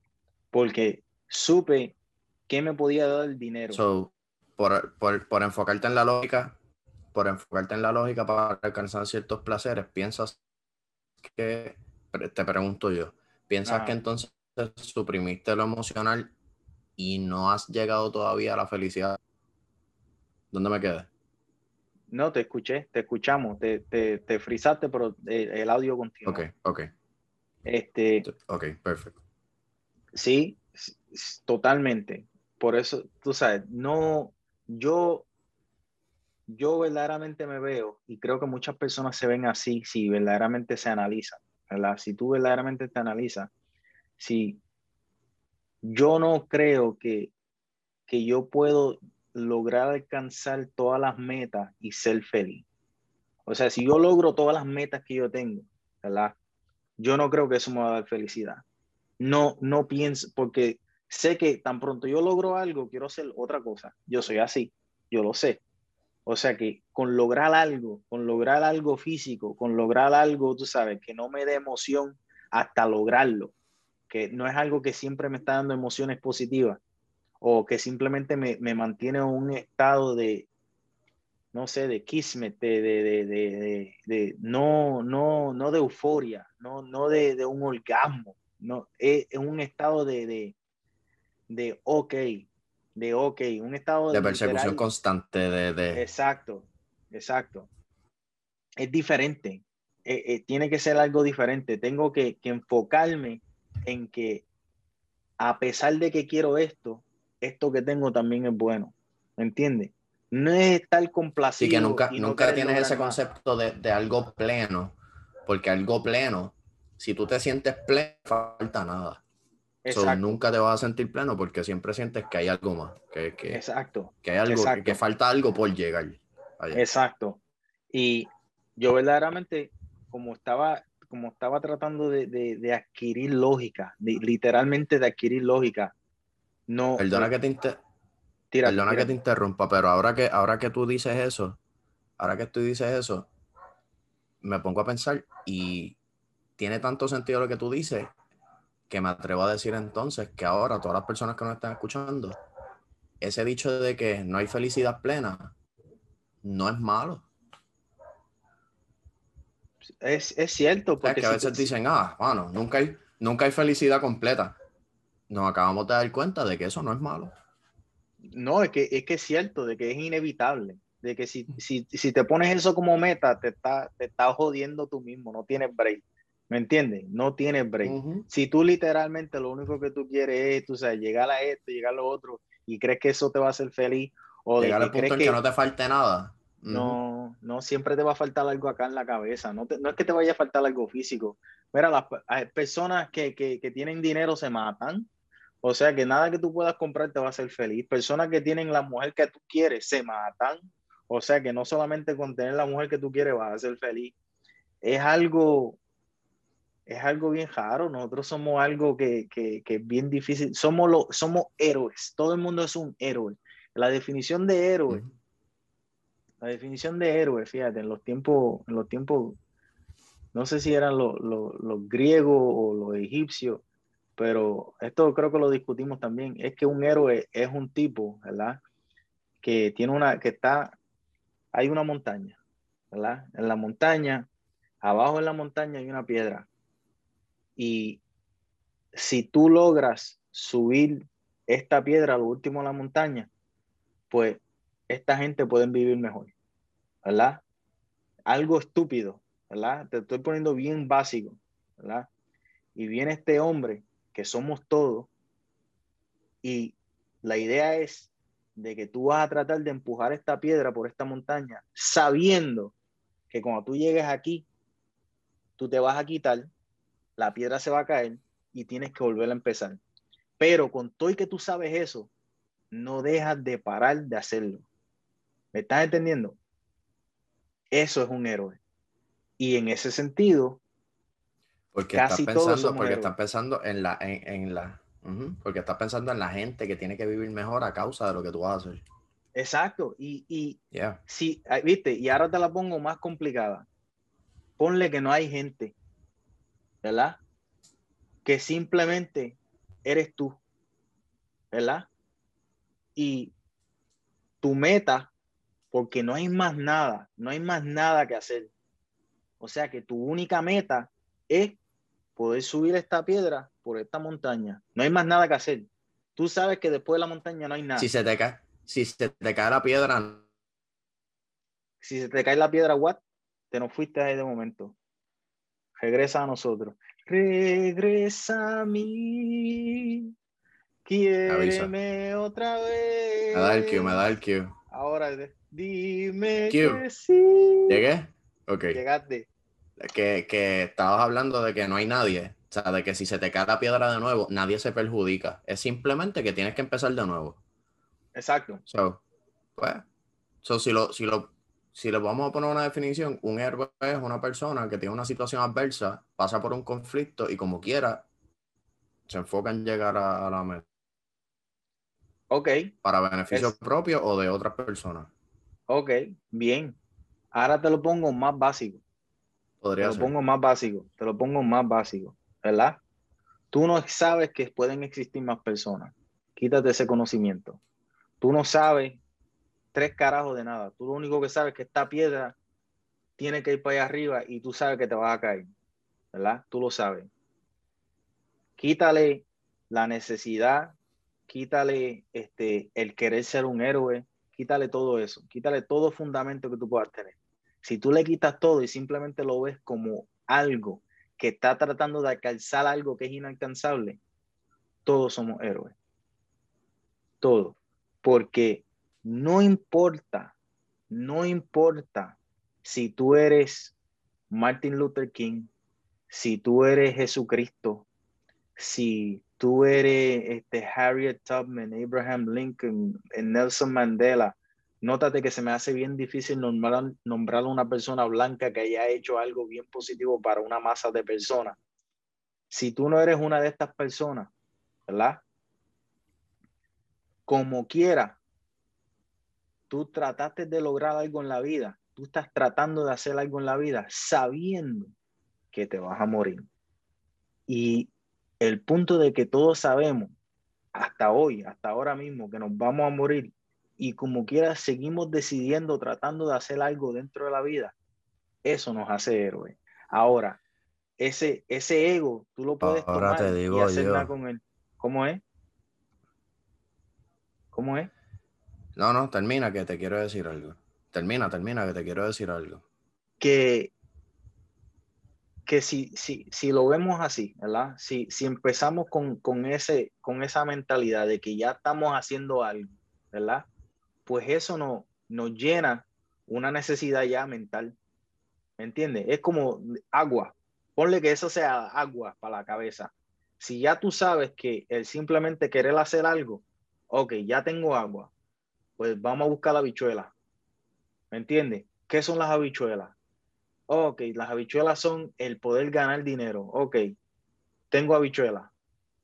Porque supe que me podía dar el dinero. So, por, por, por, enfocarte en la lógica, por enfocarte en la lógica para alcanzar ciertos placeres, piensas que, te pregunto yo, piensas que entonces suprimiste lo emocional y no has llegado todavía a la felicidad, ¿dónde me quedé? No, te escuché, te escuchamos, te, te, te frisaste, pero el, audio continúa. Ok, ok. Este, ok, perfecto. Sí, totalmente. Por eso, tú sabes, no, yo, yo verdaderamente me veo y creo que muchas personas se ven así si verdaderamente se analizan. Si tú verdaderamente te analizas, si yo no creo que, que yo puedo lograr alcanzar todas las metas y ser feliz. O sea, si yo logro todas las metas que yo tengo, ¿verdad? Yo no creo que eso me va a dar felicidad. No, no pienso, porque sé que tan pronto yo logro algo, quiero hacer otra cosa. Yo soy así, yo lo sé. O sea que con lograr algo, con lograr algo físico, con lograr algo, tú sabes, que no me dé emoción hasta lograrlo, que no es algo que siempre me está dando emociones positivas o que simplemente me, mantiene en un estado de, no sé, de kismet, de, de, de, no, no, no de euforia, no, no de, un orgasmo, no, es, un estado de, de, ok, de ok, un estado de, persecución constante de, Exacto, exacto. Es diferente, eh, eh, tiene que ser algo diferente, tengo que, que enfocarme en que a pesar de que quiero esto, esto que tengo también es bueno. ¿me entiendes? No es estar complacido. Sí, que nunca, nunca tienes ese concepto de, de, algo pleno, porque algo pleno, si tú te sientes pleno, falta nada. Exacto. nunca te vas a sentir pleno porque siempre sientes que hay algo más, que, que, Exacto. que hay algo, Que, falta algo por llegar. Exacto. Y yo verdaderamente, como estaba, como estaba tratando de, de, adquirir lógica, literalmente de adquirir lógica, no. Perdona que te Perdona que te interrumpa, pero ahora que, ahora que tú dices eso, ahora que tú dices eso, me pongo a pensar y tiene tanto sentido lo que tú dices que me atrevo a decir entonces que ahora todas las personas que nos están escuchando, ese dicho de que no hay felicidad plena no es malo. Es, cierto. Porque que a veces dicen, ah, bueno, nunca hay, nunca hay felicidad completa. Nos acabamos de dar cuenta de que eso no es malo. No, es que, es que es cierto, de que es inevitable. De que si, si, si te pones eso como meta, te está, te está jodiendo tú mismo, no tienes break. ¿Me entiendes? No tienes break. Si tú literalmente lo único que tú quieres es, tú sabes, llegar a esto, llegar a lo otro, y crees que eso te va a hacer feliz, o llegar al punto en que, no te falte nada. No, no, siempre te va a faltar algo acá en la cabeza. No, no es que te vaya a faltar algo físico. Mira, las personas que, que, que tienen dinero se matan o sea que nada que tú puedas comprar te va a hacer feliz. Personas que tienen la mujer que tú quieres se matan. O sea que no solamente con tener la mujer que tú quieres vas a ser feliz. Es algo, es algo bien raro. Nosotros somos algo que, que, que es bien difícil. Somos, lo, somos héroes. Todo el mundo es un héroe. La definición de héroe, la definición de héroe, fíjate, en los tiempos, en los tiempos, no sé si eran los, los, los griegos o los egipcios, pero esto creo que lo discutimos también, es que un héroe es un tipo, ¿verdad? Que tiene una, que está, hay una montaña, ¿verdad? En la montaña, abajo en la montaña hay una piedra. Y si tú logras subir esta piedra a lo último de la montaña, pues esta gente puede vivir mejor, ¿verdad? Algo estúpido, ¿verdad? Te estoy poniendo bien básico, ¿verdad? Y viene este hombre que somos todos. Y la idea es de que tú vas a tratar de empujar esta piedra por esta montaña, sabiendo que cuando tú llegues aquí, tú te vas a quitar, la piedra se va a caer y tienes que volver a empezar. Pero con todo y que tú sabes eso, no dejas de parar de hacerlo. ¿Me estás entendiendo? Eso es un héroe. Y en ese sentido, porque estás pensando, porque estás pensando en la, en, la, porque estás pensando en la gente que tiene que vivir mejor a causa de lo que tú vas a hacer. Exacto. Y, y sí, ah, viste, y ahora te la pongo más complicada. Ponle que no hay gente, ¿verdad? Que simplemente eres tú, ¿verdad? Y tu meta, porque no hay más nada, no hay más nada que hacer. O sea que tu única meta es poder subir esta piedra por esta montaña. No hay más nada que hacer. Tú sabes que después de la montaña no hay nada. Si se te cae, si se te cae la piedra. Si se te cae la piedra, what? Te nos fuiste ahí de momento. Regresa a nosotros. Regresa a mí. Quiéreme otra vez. Me da el cue, me da el cue. Ahora, dime que sí. ¿Llegué? Ok. Llegaste que, que estabas hablando de que no hay nadie. O sea, de que si se te cae la piedra de nuevo, nadie se perjudica. Es simplemente que tienes que empezar de nuevo. Exacto. So, pues, so, si, lo, si, lo, si le vamos a poner una definición, un héroe es una persona que tiene una situación adversa, pasa por un conflicto y como quiera, se enfoca en llegar a, la meta. Ok. Para beneficio propio o de otras personas. Ok, bien. Ahora te lo pongo más básico te lo pongo más básico, te lo pongo más básico, ¿verdad? Tú no sabes que pueden existir más personas. Quítate ese conocimiento. Tú no sabes tres carajos de nada. Tú lo único que sabes es que esta piedra tiene que ir para allá arriba y tú sabes que te vas a caer, ¿verdad? Tú lo sabes. Quítale la necesidad, quítale este, el querer ser un héroe, quítale todo eso, quítale todo fundamento que tú puedas tener. Si tú le quitas todo y simplemente lo ves como algo que está tratando de alcanzar algo que es inalcanzable, todos somos héroes. Todos. Porque no importa, no importa si tú eres Martin Luther King, si tú eres Jesucristo, si tú eres este, Harriet Tubman, Abraham Lincoln, Nelson Mandela, nótate que se me hace bien difícil nombrar, nombrar a una persona blanca que haya hecho algo bien positivo para una masa de personas. Si tú no eres una de estas personas, ¿verdad? Como quiera, tú trataste de lograr algo en la vida, tú estás tratando de hacer algo en la vida sabiendo que te vas a morir. Y el punto de que todos sabemos, hasta hoy, hasta ahora mismo, que nos vamos a morir y como quiera seguimos decidiendo, tratando de hacer algo dentro de la vida, eso nos hace héroes. Ahora, ese, ese ego, tú lo puedes tomar y hacer nada con él. ¿Cómo es? ¿Cómo es? No, no, termina que te quiero decir algo. Termina, termina que te quiero decir algo. Que que si, si, si lo vemos así, ¿verdad? Si, si empezamos con, con, ese, con esa mentalidad de que ya estamos haciendo algo, ¿verdad? Pues eso no, nos llena una necesidad ya mental, ¿me entiendes? Es como agua, ponle que eso sea agua para la cabeza. Si ya tú sabes que el simplemente querer hacer algo, ok, ya tengo agua, pues vamos a buscar la habichuela, ¿me entiendes? ¿Qué son las habichuelas? Ok, las habichuelas son el poder ganar dinero. Ok, tengo habichuelas.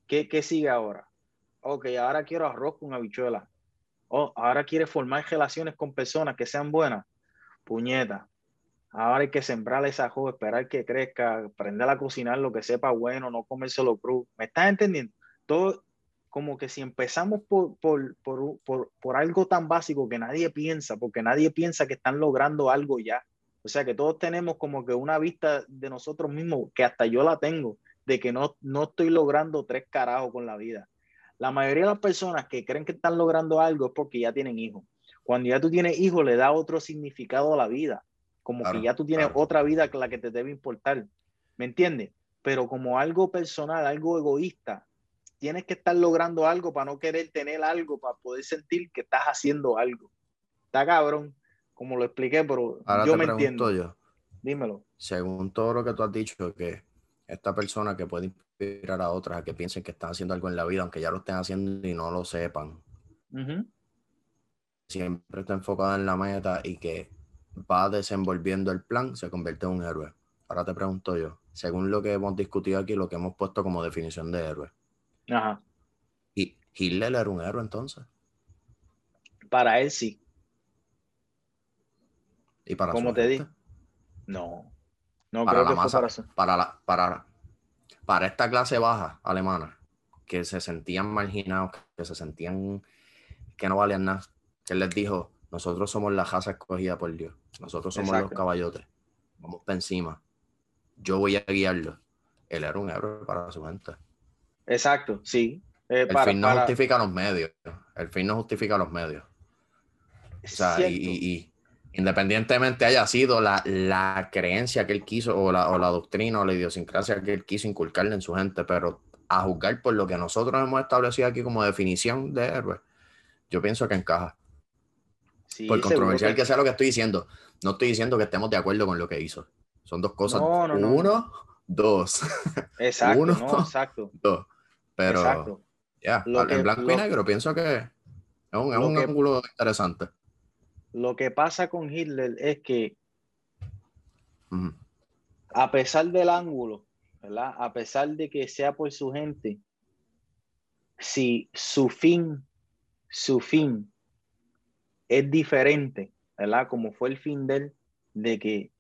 ¿Qué, ¿Qué sigue ahora? Ok, ahora quiero arroz con habichuelas. Oh, ahora quiere formar relaciones con personas que sean buenas. Puñeta. Ahora hay que sembrar esa arroz, esperar que crezca, aprender a cocinar lo que sepa bueno, no comérselo crudo. ¿Me estás entendiendo? Todo como que si empezamos por, por, por, por, algo tan básico que nadie piensa, porque nadie piensa que están logrando algo ya. O sea que todos tenemos como que una vista de nosotros mismos, que hasta yo la tengo, de que no, no estoy logrando tres carajos con la vida. La mayoría de las personas que creen que están logrando algo es porque ya tienen hijos. Cuando ya tú tienes hijos, le da otro significado a la vida. Como que ya tú tienes otra vida que la que te debe importar. ¿Me entiendes? Pero como algo personal, algo egoísta, tienes que estar logrando algo para no querer tener algo, para poder sentir que estás haciendo algo. Está cabrón como lo expliqué, pero yo me entiendo. Yo, Dímelo. Según todo lo que tú has dicho, que esta persona que puede inspirar a otras a que piensen que están haciendo algo en la vida, aunque ya lo estén haciendo y no lo sepan. Siempre está enfocada en la meta y que va desenvolviendo el plan, se convierte en un héroe. Ahora te pregunto yo, según lo que hemos discutido aquí, lo que hemos puesto como definición de héroe. Ajá. ¿Y Hitler era un héroe entonces? Para él sí. ¿Y para ¿Cómo te di? No. No para creo que para, la, para, para esta clase baja alemana, que se sentían marginados, que se sentían que no valían nada, que él les dijo, nosotros somos la raza escogida por Dios, nosotros somos los caballotes, vamos para encima, yo voy a guiarlo. Él era un héroe para su gente. Exacto, sí. Eh, el fin no justifica los medios, el fin no justifica los medios. O sea, y, independientemente haya sido la, creencia que él quiso o la, doctrina o la idiosincrasia que él quiso inculcarle en su gente, pero a juzgar por lo que nosotros hemos establecido aquí como definición de héroe, yo pienso que encaja. por controversial que... sea lo que estoy diciendo, no estoy diciendo que estemos de acuerdo con lo que hizo. Son dos cosas. Uno, dos. Exacto, Uno, exacto. Dos. Pero ya, en blanco y negro pienso que es un, es un ángulo interesante. Lo que pasa con Hitler es que, a pesar del ángulo, ¿verdad? A pesar de que sea por su gente, si su fin, su fin es diferente, ¿verdad? Como fue el fin de él, de que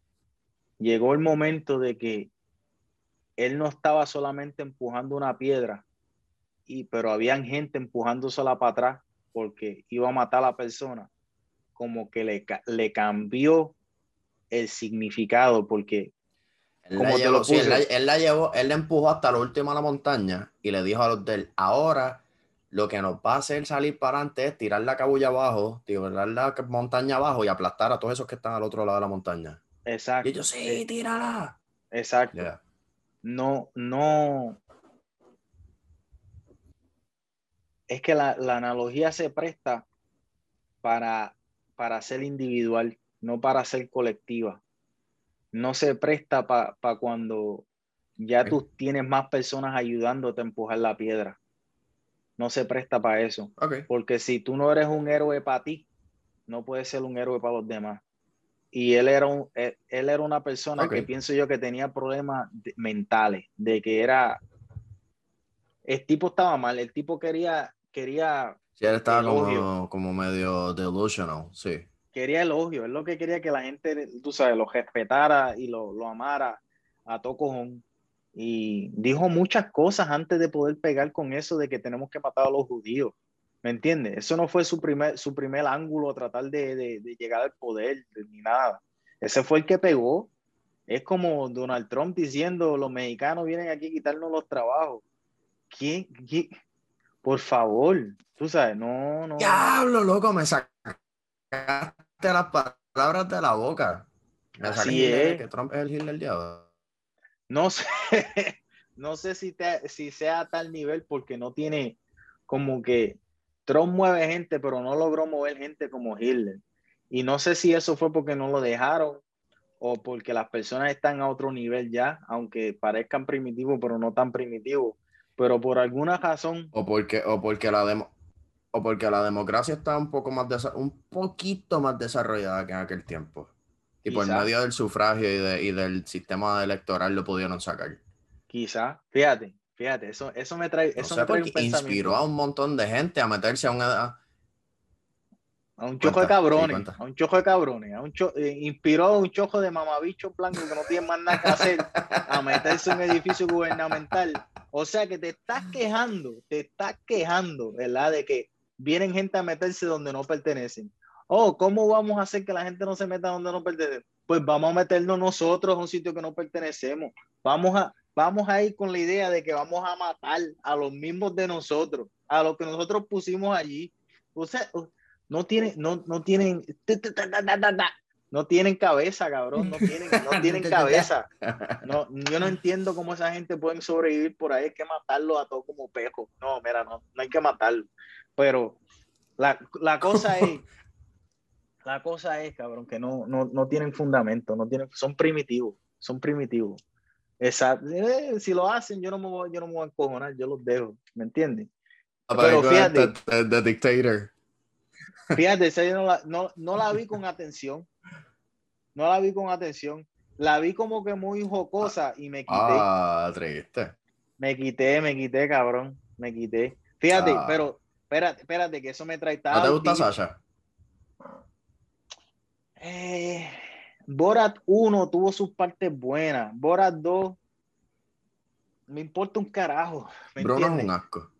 llegó el momento de que él no estaba solamente empujando una piedra, y, pero habían gente empujándosela para atrás porque iba a matar a la persona como que le, le cambió el significado porque él como la, llevó, él, la, llevó, él la empujó hasta la última la montaña y le dijo a los de él, ahora lo que nos va a hacer salir para adelante es tirar la cabulla abajo, tirar la montaña abajo y aplastar a todos esos que están al otro lado de la montaña. Exacto. Y ellos, sí, eh, tírala. Exacto. No, no. Es que la, la analogía se presta para, para ser individual, no para ser colectiva. No se presta para cuando ya tú tienes más personas ayudándote a empujar la piedra. No se presta para eso. Porque si tú no eres un héroe para ti, no puedes ser un héroe para los demás. Y él era, un, él, era una persona que pienso yo que tenía problemas mentales, de que era... El tipo estaba mal, el tipo quería... quería sí, él estaba como, como, medio delusional, sí. Quería elogio, es lo que quería que la gente, tú sabes, lo respetara y lo, lo amara a todo cojón y dijo muchas cosas antes de poder pegar con eso de que tenemos que matar a los judíos. ¿Me entiendes? Eso no fue su primer, su primer ángulo, tratar de, de, llegar al poder ni nada. Ese fue el que pegó. Es como Donald Trump diciendo, los mexicanos vienen aquí a quitarnos los trabajos. ¿Quién? Por favor, tú sabes, no, no. Diablo, loco, me sacaste las palabras de la boca. Me Así es. Que Trump es el del diablo. No sé, no sé si, si sea a tal nivel porque no tiene como que Trump mueve gente, pero no logró mover gente como Hitler. Y no sé si eso fue porque no lo dejaron o porque las personas están a otro nivel ya, aunque parezcan primitivos, pero no tan primitivos. Pero por alguna razón. O porque, o porque la demo, o porque la democracia está un poco más un poquito más desarrollada que en aquel tiempo. Y por medio del sufragio y, del sistema electoral lo pudieron sacar. Quizá, fíjate, fíjate, eso, eso me trae, eso me trae un inspiró a un montón de gente a meterse a una a un chojo de cabrones, a un chojo de cabrones, a un eh, inspiró a un chojo de mamabichos blancos que no tienen más nada que hacer a meterse en un edificio gubernamental. O sea que te estás quejando, te estás quejando, ¿verdad? De que vienen gente a meterse donde no pertenecen oh, ¿cómo vamos a hacer que la gente no se meta donde no pertenece? Pues vamos a meternos nosotros a un sitio que no pertenecemos. Vamos a, vamos a ir con la idea de que vamos a matar a los mismos de nosotros, a los que nosotros pusimos allí. O sea, no tienen, no, no tienen, no tienen cabeza, cabrón, no tienen, no tienen cabeza. No, yo no entiendo cómo esa gente puede sobrevivir por ahí, hay que matarlo a todos como pejo. No, mira, no, no hay que matarlo. Pero la, la cosa es la cosa es, cabrón, que no, no, tienen fundamento, no tienen, son primitivos, son primitivos. Exacto. Eh, si lo hacen, yo no me voy, yo no me voy a encojonar, yo los dejo, ¿me entiendes? Pero fíjate, the, dictator. Fíjate, no la, no, no la vi con atención. No la vi con atención. La vi como que muy jocosa y me quité. Ah, triste. Me quité, me quité, cabrón. Me quité. Fíjate, ah. pero espérate, espérate, que eso me trae ¿No te gusta Sasha? Eh, Borat 1 tuvo sus partes buenas. Borat 2 me importa un carajo. Bruno es un asco.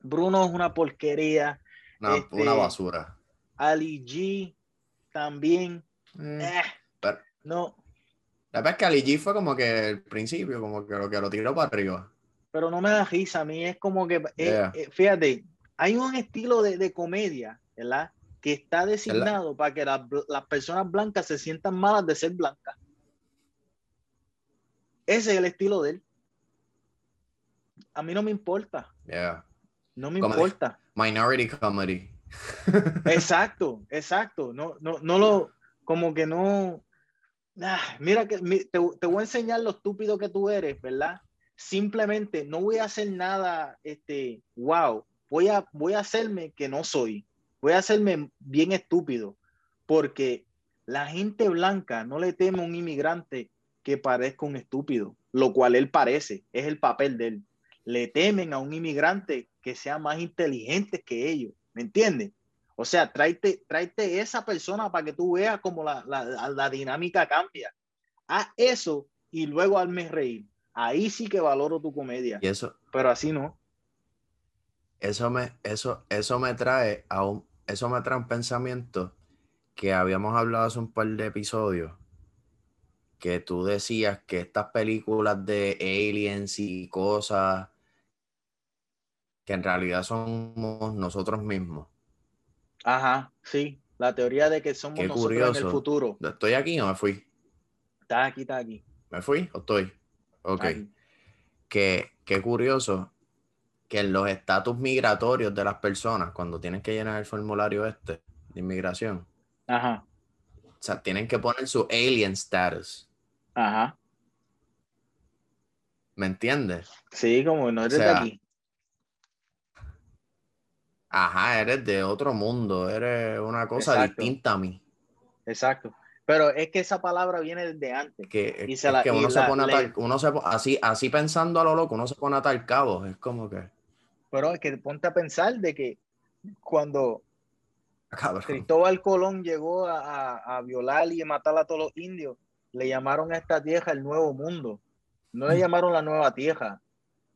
Bruno es una porquería. Una, este, basura. Ali G también. Mm, eh, no. La verdad es que Ali G fue como que el principio, como que lo que lo tiró para arriba. Pero no me da risa, a mí es como que, eh, fíjate, hay un estilo de, de comedia, ¿verdad? que está designado para que las personas blancas se sientan malas de ser blancas. Ese es el estilo de él. A mí no me importa. No me importa. Minority comedy. exacto, exacto. No, no, no lo, como que no. Ah, mira que te, te, voy a enseñar lo estúpido que tú eres, ¿verdad? Simplemente no voy a hacer nada, este, wow. Voy a, voy a hacerme que no soy voy a hacerme bien estúpido, porque la gente blanca no le teme a un inmigrante que parezca un estúpido, lo cual él parece, es el papel de él. Le temen a un inmigrante que sea más inteligente que ellos, ¿me entiendes? O sea, tráete, tráete esa persona para que tú veas cómo la, la, dinámica cambia. Haz eso y luego hazme reír. Ahí sí que valoro tu comedia. Y eso, pero así no. Eso me, eso, eso me trae a un, eso me trae un pensamiento que habíamos hablado hace un par de episodios, que tú decías que estas películas de aliens y cosas que en realidad somos nosotros mismos. Ajá, sí, la teoría de que somos nosotros en el futuro. ¿Estoy aquí o me fui? Está aquí, está aquí. ¿Me fui o estoy? Ok. Qué, qué curioso que en los estatus migratorios de las personas, cuando tienen que llenar el formulario este de inmigración, Ajá. o sea, tienen que poner su alien status. Ajá. ¿Me entiendes? Sí, como no eres de aquí. Ajá, eres de otro mundo, eres una cosa distinta a mí. Exacto. Pero es que esa palabra viene desde antes. Que, que uno se pone a tal, uno se, así, así pensando a lo loco, uno se pone a tal cabo, es como que. Pero es que ponte a pensar de que cuando Cristóbal Colón llegó a, a, violar y matar a todos los indios, le llamaron a esta tierra el Nuevo Mundo. No le mm. llamaron la Nueva Tierra,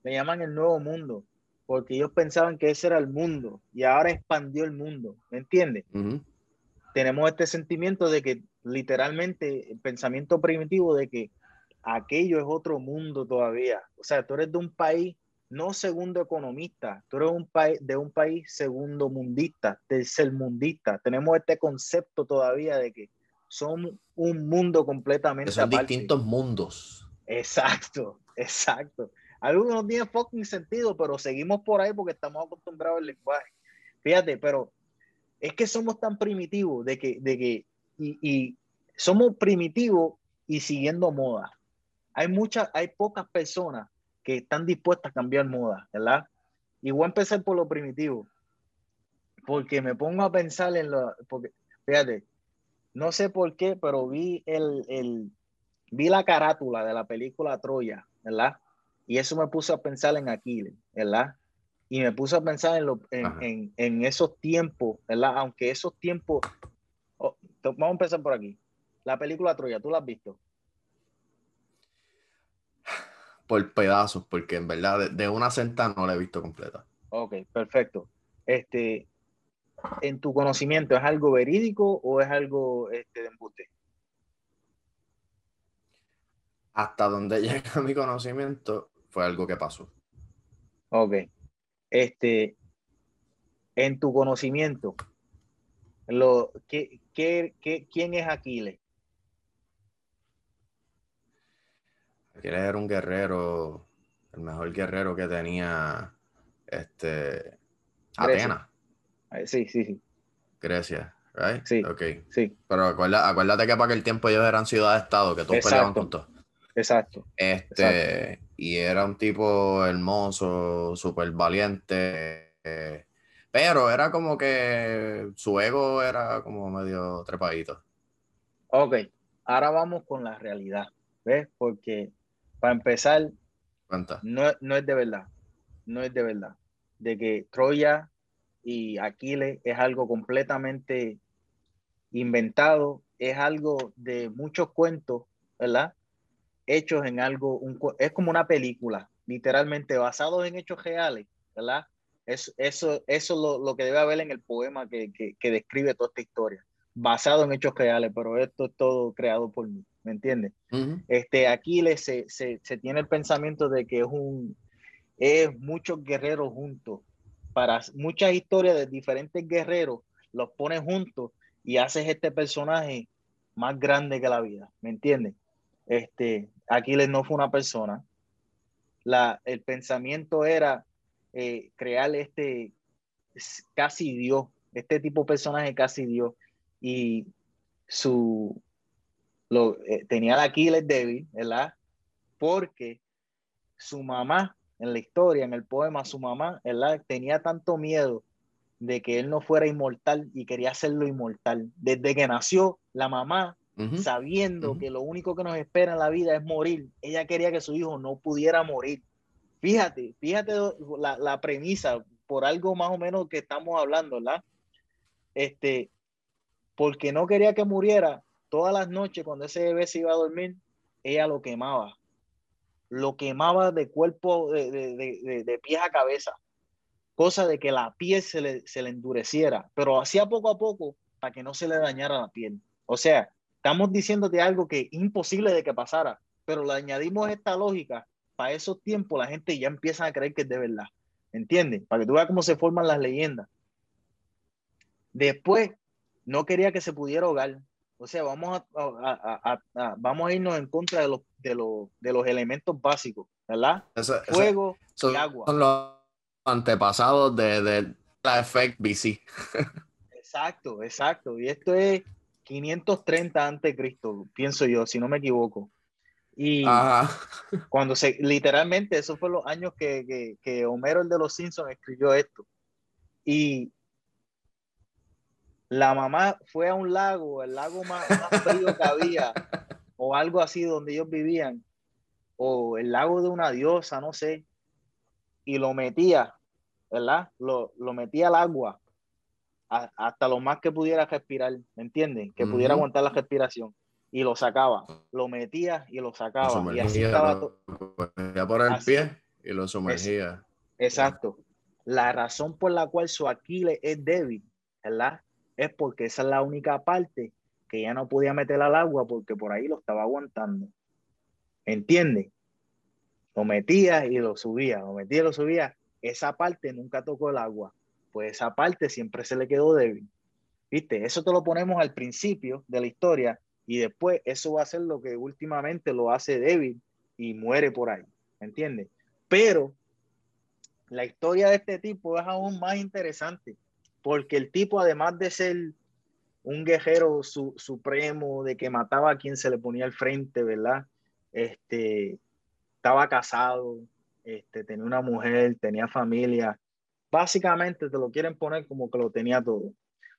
le llaman el Nuevo Mundo porque ellos pensaban que ese era el mundo y ahora expandió el mundo, ¿me entiendes? Tenemos este sentimiento de que literalmente el pensamiento primitivo de que aquello es otro mundo todavía. O sea, tú eres de un país no segundo economista, tú eres un país de un país segundo mundista, tercer mundista. Tenemos este concepto todavía de que son un mundo completamente son distintos mundos. Exacto, exacto. Algo no tiene fucking sentido, pero seguimos por ahí porque estamos acostumbrados al lenguaje. Fíjate, pero es que somos tan primitivos de que, de que y, somos primitivos y siguiendo moda. Hay muchas, hay pocas personas que están dispuestas a cambiar moda, ¿verdad? Y voy a empezar por lo primitivo, porque me pongo a pensar en lo, porque, fíjate, no sé por qué, pero vi el, el, vi la carátula de la película Troya, ¿verdad? Y eso me puso a pensar en Aquiles, ¿verdad? Y me puso a pensar en, lo, en, en, esos tiempos, ¿verdad? Aunque esos tiempos... Oh, vamos a empezar por aquí. La película Troya, ¿tú la has visto? Por pedazos, porque en verdad de, una senta no la he visto completa. Ok, perfecto. Este, en tu conocimiento, ¿es algo verídico o es algo este, de embuste? Hasta donde llega mi conocimiento, fue algo que pasó. Ok. Este, en tu conocimiento, lo, ¿qué, qué, qué, quién es Aquiles? Aquiles era un guerrero, el mejor guerrero que tenía este, Atenas. Sí, sí, sí. Grecia, right? Sí. Ok. Sí. Pero acuérdate, que para aquel tiempo ellos eran ciudad-estado, que todos peleaban juntos. Exacto. Este, y era un tipo hermoso, súper valiente, pero era como que su ego era como medio trepadito. Ok, ahora vamos con la realidad, ¿ves? Porque para empezar, no, no es de verdad, no es de verdad, de que Troya y Aquiles es algo completamente inventado, es algo de muchos cuentos, ¿verdad? Hechos en algo, es como una película, literalmente basados en hechos reales, ¿verdad? Es, eso eso es lo, lo, que debe haber en el poema que, que, que, describe toda esta historia, basado en hechos reales, pero esto es todo creado por mí, ¿me entiendes? este, aquí se, se, se, tiene el pensamiento de que es, un, es muchos guerreros juntos, para muchas historias de diferentes guerreros, los pones juntos y haces este personaje más grande que la vida, ¿me entiendes? Este, Aquiles no fue una persona. La, el pensamiento era eh, crear este casi Dios, este tipo de personaje casi Dios. Y su lo, eh, tenía el Aquiles débil, ¿verdad? Porque su mamá, en la historia, en el poema, su mamá, ¿verdad? Tenía tanto miedo de que él no fuera inmortal y quería hacerlo inmortal. Desde que nació, la mamá sabiendo que lo único que nos espera en la vida es morir. Ella quería que su hijo no pudiera morir. Fíjate, fíjate la, la premisa, por algo más o menos que estamos hablando, ¿verdad? Este, porque no quería que muriera, todas las noches cuando ese bebé se iba a dormir, ella lo quemaba. Lo quemaba de cuerpo, de, de, de, de pies a cabeza. Cosa de que la piel se le, se le endureciera, pero hacía poco a poco para que no se le dañara la piel. O sea, Estamos diciéndote algo que es imposible de que pasara, pero le añadimos esta lógica. Para esos tiempos la gente ya empieza a creer que es de verdad. ¿Entiendes? Para que tú veas cómo se forman las leyendas. Después, no quería que se pudiera ahogar. O sea, vamos a, vamos a irnos en contra de los, de los, de los elementos básicos, ¿verdad? Fuego y agua. Son los antepasados de, de la Effect BC. Exacto, exacto. Y esto es 530 antes de Cristo, pienso yo, si no me equivoco. Y cuando se, literalmente, esos fueron los años que, que, Homero, el de los Simpsons, escribió esto. Y la mamá fue a un lago, el lago más, más frío que había, o algo así donde ellos vivían, o el lago de una diosa, no sé, y lo metía, ¿verdad? Lo, lo metía al agua hasta lo más que pudiera respirar, ¿me entienden? Que pudiera aguantar la respiración. Y lo sacaba, lo metía y lo sacaba. y así estaba todo. por el pie y lo sumergía. exacto. La razón por la cual su Aquiles es débil, ¿verdad? Es porque esa es la única parte que ya no podía meter al agua porque por ahí lo estaba aguantando. ¿Entiende? Lo metía y lo subía, lo metía y lo subía. Esa parte nunca tocó el agua pues esa parte siempre se le quedó débil. ¿Viste? Eso te lo ponemos al principio de la historia y después eso va a ser lo que últimamente lo hace débil y muere por ahí. ¿Entiendes? Pero la historia de este tipo es aún más interesante porque el tipo, además de ser un guerrero supremo, de que mataba a quien se le ponía al frente, ¿verdad? Este, estaba casado, este, tenía una mujer, tenía familia, básicamente te lo quieren poner como que lo tenía todo.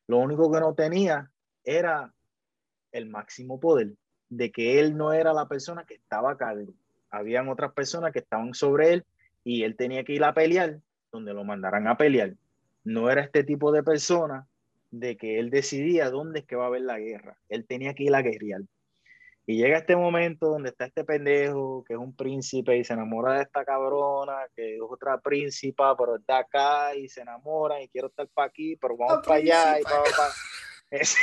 Lo único que no tenía era el máximo poder, de que él no era la persona que estaba a cargo. Habían otras personas que estaban sobre él y él tenía que ir a pelear donde lo mandaran a pelear. No era este tipo de persona de que él decidía dónde es que va a haber la guerra. Él tenía que ir a guerrear. Y llega este momento donde está este pendejo, que es un príncipe y se enamora de esta cabrona, que es otra príncipa, pero está acá y se enamora y quiero estar para aquí, pero vamos para allá y para, Es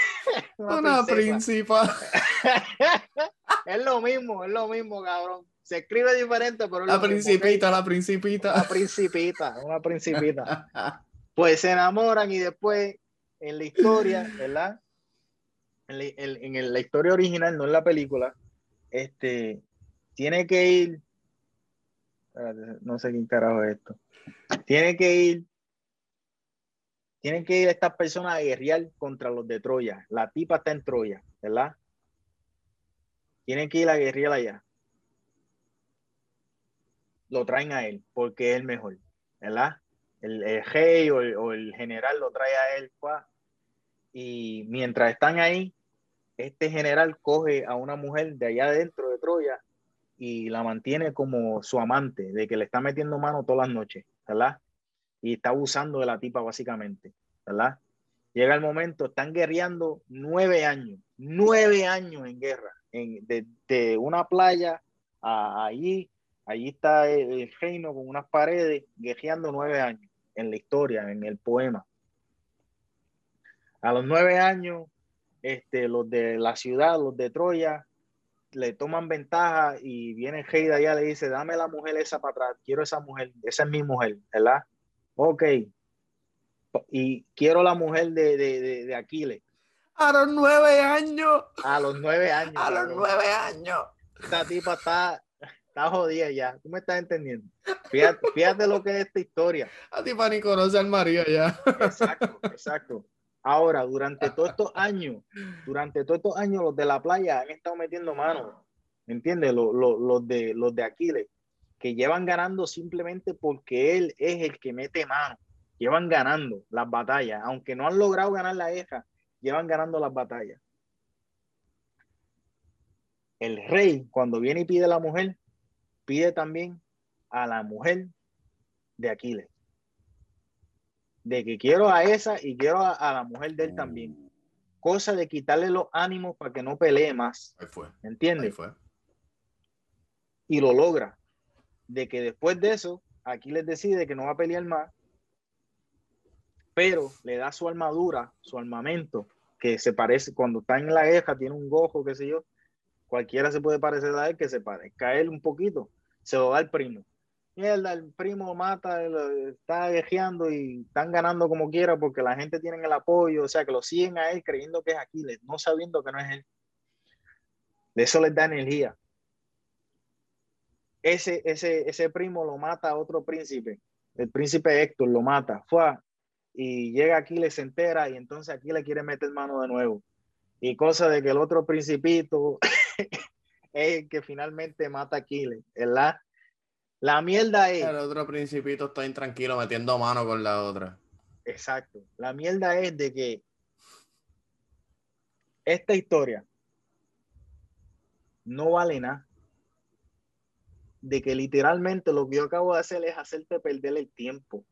una, príncipa. es lo mismo, es lo mismo, cabrón. Se escribe diferente, pero la principita, la principita. La principita, una principita. Pues se enamoran y después en la historia, ¿verdad? En, la historia original, no en la película, este, tiene que ir, no sé quién carajo es esto, tiene que ir, tienen que ir estas personas a guerrear contra los de Troya. La tipa está en Troya, ¿verdad? Tienen que ir a guerrear allá. Lo traen a él porque es el mejor, ¿verdad? El, el rey o el, general lo trae a él, y mientras están ahí, este general coge a una mujer de allá dentro de Troya y la mantiene como su amante, de que le está metiendo mano todas las noches, ¿verdad? Y está abusando de la tipa básicamente, ¿verdad? Llega el momento, están guerreando nueve años, nueve años en guerra, en, de, una playa a allí, allí está el, reino con unas paredes, guerreando nueve años en la historia, en el poema. A los nueve años, este, los de la ciudad, los de Troya, le toman ventaja y viene de allá, le dice, dame la mujer esa para atrás, quiero esa mujer, esa es mi mujer, ¿verdad? Ok. Y quiero la mujer de, de, de, Aquiles. A los nueve años. A los nueve años. A los nueve años. Esta tipa está, está jodida ya. ¿Tú me estás entendiendo? Fíjate, fíjate lo que es esta historia. A tipa ni conoce al marido ya. Exacto, exacto. Ahora, durante todos estos años, durante todos estos años, los de la playa han estado metiendo mano, ¿entiendes? Los, de, los de Aquiles, que llevan ganando simplemente porque él es el que mete mano. Llevan ganando las batallas, aunque no han logrado ganar la guerra, llevan ganando las batallas. El rey, cuando viene y pide a la mujer, pide también a la mujer de Aquiles de que quiero a esa y quiero a, la mujer de él también. Mm. Cosa de quitarle los ánimos para que no pelee más. Ahí fue. ¿Entiendes? fue. Y lo logra. De que después de eso, aquí les decide que no va a pelear más, pero le da su armadura, su armamento, que se parece, cuando está en la guerra, tiene un gojo, qué sé yo, cualquiera se puede parecer a él, que se parezca a él un poquito, se lo da el primo mierda, el primo mata, está guerreando y están ganando como quiera porque la gente tiene el apoyo, o sea, que lo siguen a él creyendo que es Aquiles, no sabiendo que no es él. De eso les da energía. Ese, ese, ese primo lo mata a otro príncipe el príncipe Héctor lo mata, fue, y llega aquí, le se entera, y entonces aquí le quiere meter mano de nuevo. Y cosa de que el otro principito es el que finalmente mata a Aquiles, ¿verdad? La mierda es. El otro principito está intranquilo metiendo mano con la otra. Exacto. La mierda es de que esta historia no vale nada. De que literalmente lo que yo acabo de hacer es hacerte perder el tiempo.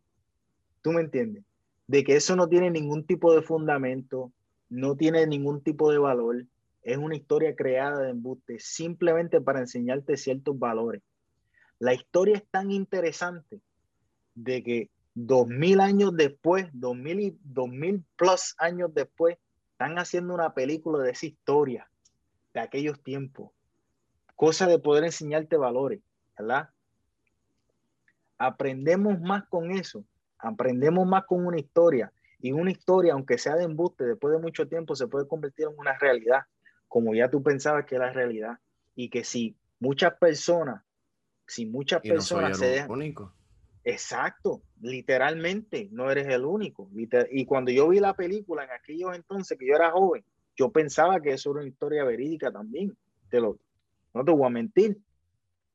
¿Tú me entiendes? De que eso no tiene ningún tipo de fundamento, no tiene ningún tipo de valor. Es una historia creada de embuste simplemente para enseñarte ciertos valores. La historia es tan interesante de que dos mil años después, dos mil y dos mil plus años después, están haciendo una película de esa historia de aquellos tiempos. Cosa de poder enseñarte valores, ¿verdad? Aprendemos más con eso, aprendemos más con una historia. Y una historia, aunque sea de embuste, después de mucho tiempo se puede convertir en una realidad, como ya tú pensabas que era realidad. Y que si muchas personas, si muchas personas se dejan... Único. Exacto, literalmente, no eres el único. Y cuando yo vi la película en aquellos entonces que yo era joven, yo pensaba que eso era una historia verídica también. Te lo, no te voy a mentir.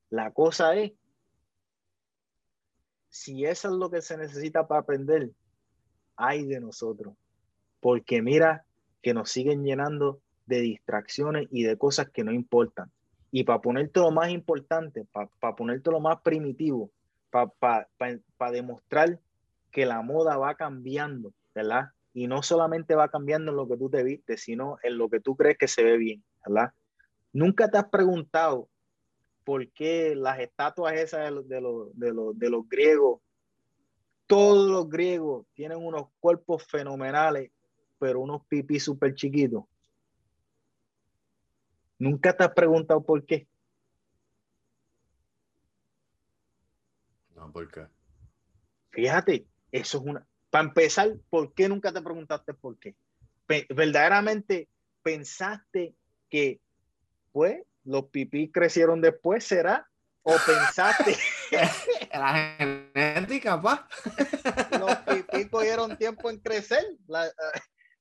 La cosa es, si eso es lo que se necesita para aprender, hay de nosotros. Porque mira que nos siguen llenando de distracciones y de cosas que no importan. Y para ponerte lo más importante, para, para ponerte lo más primitivo, para demostrar que la moda va cambiando, ¿verdad? Y no solamente va cambiando en lo que tú te viste, sino en lo que tú crees que se ve bien, ¿verdad? Nunca te has preguntado por qué las estatuas esas de los, de de de los griegos, todos los griegos tienen unos cuerpos fenomenales, pero unos pipí súper chiquitos. Nunca te has preguntado por qué. ¿por qué? Fíjate, eso es una. Para empezar, ¿por qué nunca te preguntaste por qué? ¿Verdaderamente pensaste que, pues, los pipí crecieron después, será? ¿O pensaste? La genética, pa. los pipí cogieron tiempo en crecer.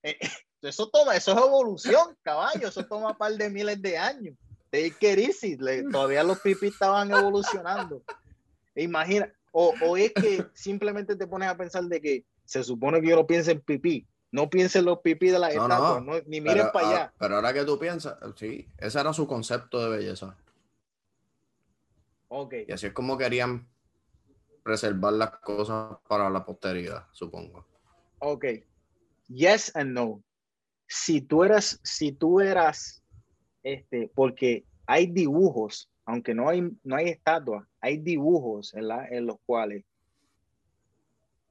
Eh, eh, eso toma, eso es evolución, caballo. Eso toma un par de miles de años. Take it Todavía los pipí estaban evolucionando. Imagina, o, o, es que simplemente te pones a pensar de que se supone que yo lo piense en pipí. No piense en los pipí de la no, ni mires para allá. Pero ahora que tú piensas, sí, ese era su concepto de belleza. Ok. Y así es como querían preservar las cosas para la posteridad, supongo. Ok. Yes and no. Si tú eras, si tú eras, este, porque hay dibujos aunque no hay, no hay estatuas, hay dibujos en los cuales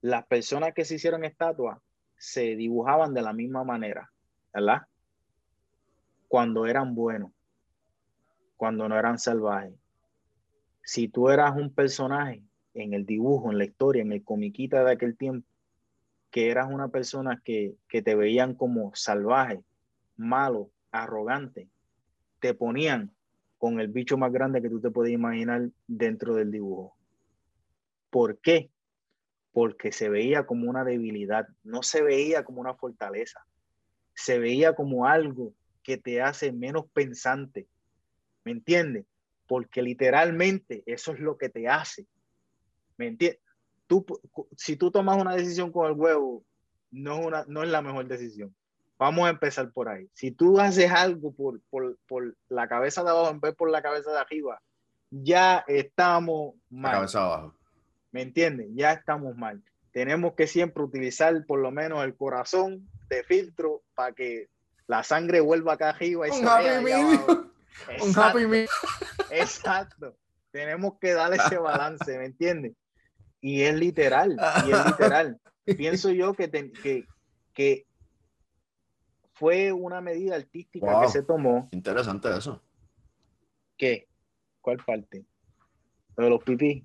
las personas que se hicieron estatuas se dibujaban de la misma manera, ¿verdad? Cuando eran buenos, cuando no eran salvajes. Si tú eras un personaje en el dibujo, en la historia, en el comiquita de aquel tiempo, que eras una persona que, que te veían como salvaje, malo, arrogante, te ponían con el bicho más grande que tú te puedes imaginar dentro del dibujo. ¿Por qué? Porque se veía como una debilidad, no se veía como una fortaleza, se veía como algo que te hace menos pensante. ¿Me entiendes? Porque literalmente eso es lo que te hace. ¿Me entiendes? Tú, si tú tomas una decisión con el huevo, no es, una, no es la mejor decisión. Vamos a empezar por ahí. Si tú haces algo por, por, por, la cabeza de abajo en vez por la cabeza de arriba, ya estamos mal. La cabeza abajo. ¿Me entiendes? Ya estamos mal. Tenemos que siempre utilizar por lo menos el corazón de filtro para que la sangre vuelva acá arriba. Y Un happy Un happy Exacto. Tenemos que darle ese balance, ¿me entiendes? Y es literal, y es literal. Pienso yo que, que, que fue una medida artística que se tomó. Interesante eso. ¿Qué? ¿Cuál parte? Lo de los pipí.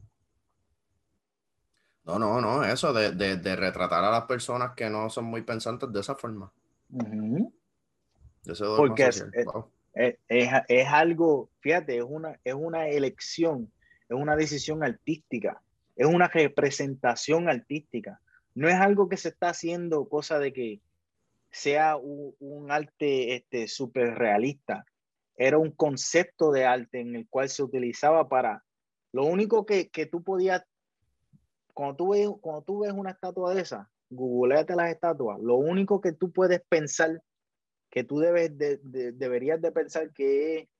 No, no, no, eso de, de, retratar a las personas que no son muy pensantes de esa forma. Porque es, es, es, algo, fíjate, es una, es una elección, es una decisión artística, es una representación artística. No es algo que se está haciendo cosa de que sea un, arte este, súper realista. Era un concepto de arte en el cual se utilizaba para... Lo único que, que tú podías... Cuando tú, ves, cuando tú ves una estatua de esa, googleate las estatuas, lo único que tú puedes pensar, que tú debes de, deberías de pensar que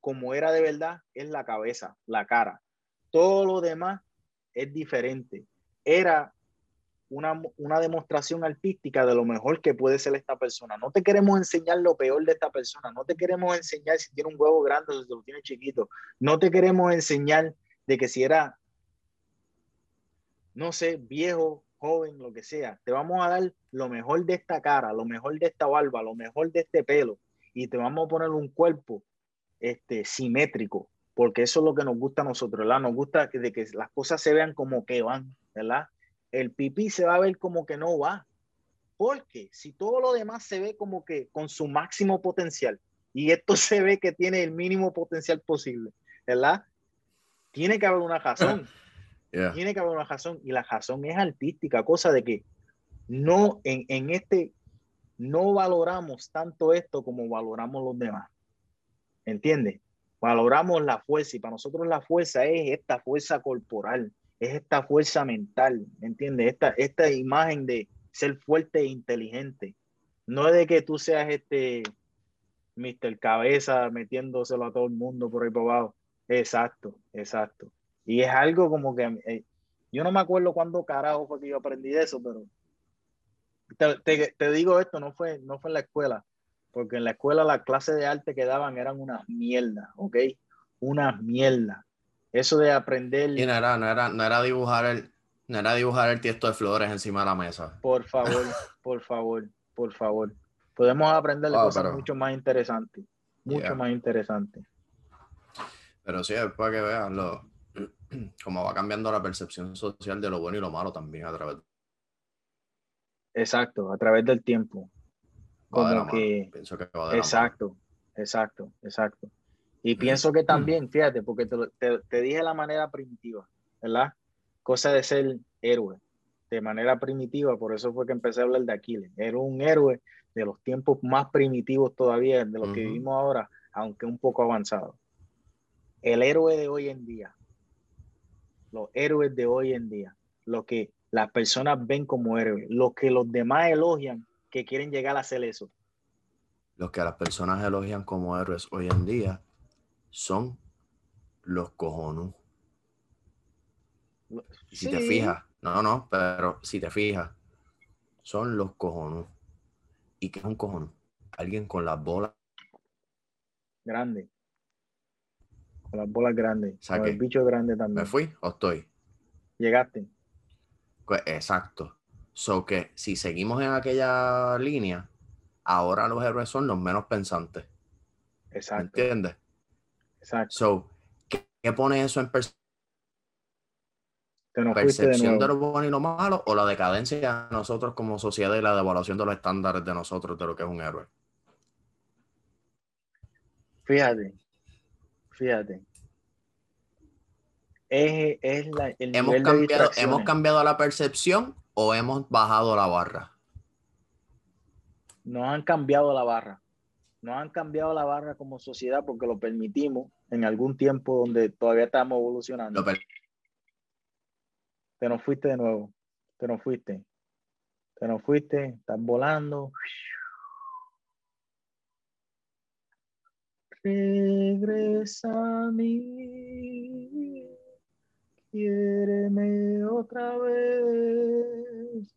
como era de verdad, es la cabeza, la cara. Todo lo demás es diferente. Era una, una, demostración artística de lo mejor que puede ser esta persona. No te queremos enseñar lo peor de esta persona. No te queremos enseñar si tiene un huevo grande o si lo tiene chiquito. No te queremos enseñar de que si era, no sé, viejo, joven, lo que sea. Te vamos a dar lo mejor de esta cara, lo mejor de esta barba, lo mejor de este pelo. Y te vamos a poner un cuerpo este, simétrico, porque eso es lo que nos gusta a nosotros, ¿verdad? Nos gusta que, de que las cosas se vean como que van, ¿verdad? el pipí se va a ver como que no va. Porque si todo lo demás se ve como que con su máximo potencial y esto se ve que tiene el mínimo potencial posible, ¿verdad? Tiene que haber una razón. Tiene que haber una razón y la razón es artística, cosa de que no en, en este no valoramos tanto esto como valoramos los demás. ¿Entiendes? Valoramos la fuerza y para nosotros la fuerza es esta fuerza corporal, es esta fuerza mental, ¿entiendes? Esta, esta imagen de ser fuerte e inteligente. No es de que tú seas este Mr. Cabeza metiéndoselo a todo el mundo por ahí por abajo. Exacto, exacto. Y es algo como que eh, yo no me acuerdo cuándo carajo fue que yo aprendí eso, pero te, te, digo esto, no fue, no fue en la escuela, porque en la escuela las clases de arte que daban eran unas mierdas, ¿ok? Unas mierdas. Eso de aprender. Y no era, no era, no era dibujar el, no era dibujar el tiesto de flores encima de la mesa. Por favor, por favor, por favor. Podemos aprender ah, cosas mucho más interesantes. Mucho más interesantes. Pero sí, es para que vean lo, cómo va cambiando la percepción social de lo bueno y lo malo también a través. Exacto, a través del tiempo. Como que... Pienso que va de Exacto, exacto, exacto. Y pienso que también, fíjate, porque te, te, dije la manera primitiva, ¿verdad? Cosa de ser héroe, de manera primitiva, por eso fue que empecé a hablar de Aquiles. Era un héroe de los tiempos más primitivos todavía, de los que vivimos ahora, aunque un poco avanzado. El héroe de hoy en día, los héroes de hoy en día, lo que las personas ven como héroes, lo que los demás elogian, que quieren llegar a ser eso. Lo que las personas elogian como héroes hoy en día son los cojones. Si te fijas, no, no, pero si te fijas, son los cojones. ¿Y qué es un cojón? Alguien con las bolas grandes. Con las bolas grandes. Con el bicho grande también. ¿Me fui o estoy? Llegaste. Pues, exacto. So que si seguimos en aquella línea, ahora los héroes son los menos pensantes. Exacto. ¿Entiendes? Exacto. So, ¿qué, pone eso en percepción de, lo bueno y lo malo o la decadencia de nosotros como sociedad y la devaluación de los estándares de nosotros de lo que es un héroe? Fíjate, fíjate. Es, la, el ¿Hemos, cambiado, ¿Hemos cambiado la percepción o hemos bajado la barra? No han cambiado la barra. No han cambiado la barra como sociedad porque lo permitimos en algún tiempo donde todavía estamos evolucionando. te nos fuiste de nuevo. Te nos fuiste. Te nos fuiste. Estás volando. Regresa a mí. Quiéreme otra vez.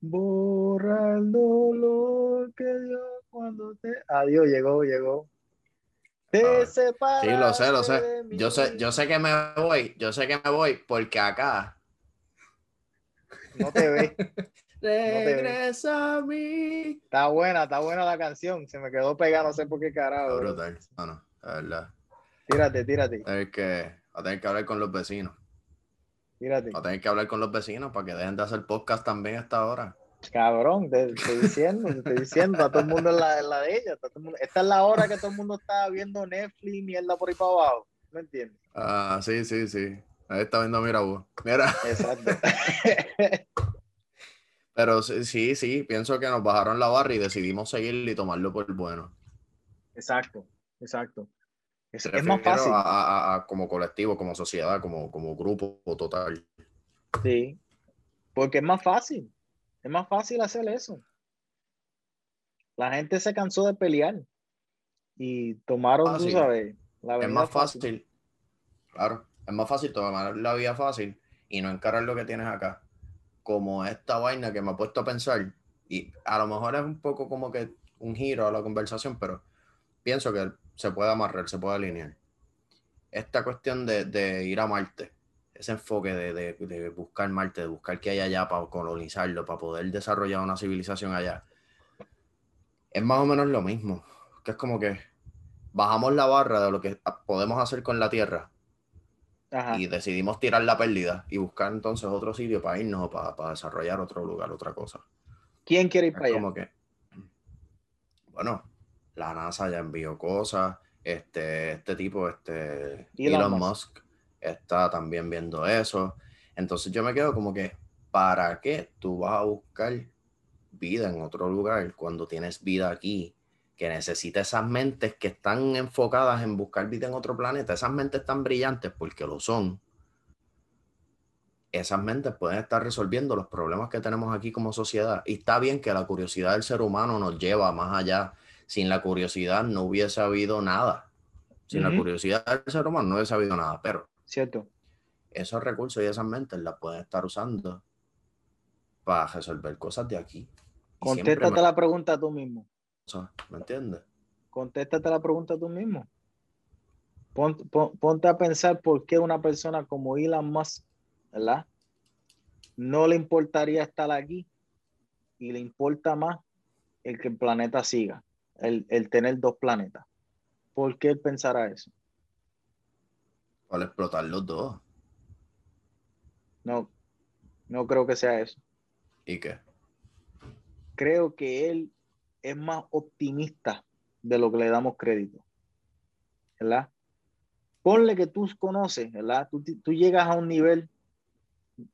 Borra el dolor que dio cuando te. Adiós, llegó, llegó. Te sí, lo sé, lo sé. Yo sé, yo sé que me voy, yo sé que me voy porque acá. No te ve. Regresa a mí. Está buena, está buena la canción. Se me quedó pegada, no sé por qué carajo. brutal. No, no, la verdad. Tírate, tírate. Tener que, a tener que hablar con los vecinos. Tírate. A tener que hablar con los vecinos para que dejen de hacer podcast también a esta hora. Cabrón, te, estoy diciendo, te estoy diciendo, a todo el mundo en la, la de ella. esta es la hora que todo el mundo está viendo Netflix, mierda por ahí para abajo. ¿Me entiendes? Ah, sí, sí, sí. Ahí está viendo Mira. Exacto. Pero sí, sí, pienso que nos bajaron la barra y decidimos seguir y tomarlo por bueno. Exacto, exacto. Es, más fácil. como colectivo, como sociedad, como, como grupo total. Sí, porque es más fácil. Es más fácil hacer eso. La gente se cansó de pelear y tomaron, tú sabes, la Es más fácil. Claro, es más fácil tomar la vida fácil y no encarar lo que tienes acá como esta vaina que me ha puesto a pensar, y a lo mejor es un poco como que un giro a la conversación, pero pienso que se puede amarrar, se puede alinear. Esta cuestión de, ir a Marte, ese enfoque de, buscar Marte, de buscar qué hay allá para colonizarlo, para poder desarrollar una civilización allá, es más o menos lo mismo, que es como que bajamos la barra de lo que podemos hacer con la Tierra y decidimos tirar la pérdida y buscar entonces otro sitio para irnos o para, desarrollar otro lugar, otra cosa. ¿Quién quiere ir para allá? Como que, bueno, la NASA ya envió cosas, este, este tipo, este Elon, Musk. está también viendo eso. Entonces yo me quedo como que, ¿para qué tú vas a buscar vida en otro lugar cuando tienes vida aquí que necesita esas mentes que están enfocadas en buscar vida en otro planeta, esas mentes tan brillantes, porque lo son, esas mentes pueden estar resolviendo los problemas que tenemos aquí como sociedad. Y está bien que la curiosidad del ser humano nos lleva más allá. Sin la curiosidad no hubiese habido nada. Sin la curiosidad del ser humano no hubiese habido nada. Pero Cierto. esos recursos y esas mentes las pueden estar usando para resolver cosas de aquí. Contéstate la pregunta tú mismo. ¿Me entiendes? Contéstate la pregunta tú mismo. Ponte, a pensar por qué una persona como Elon Musk, ¿verdad? No le importaría estar aquí y le importa más el que el planeta siga, el, tener dos planetas. ¿Por qué él pensará eso? Para explotar los dos. No, no creo que sea eso. ¿Y qué? Creo que él es más optimista de lo que le damos crédito. ¿Verdad? Ponle que tú conoces, ¿verdad? Tú, tú llegas a un nivel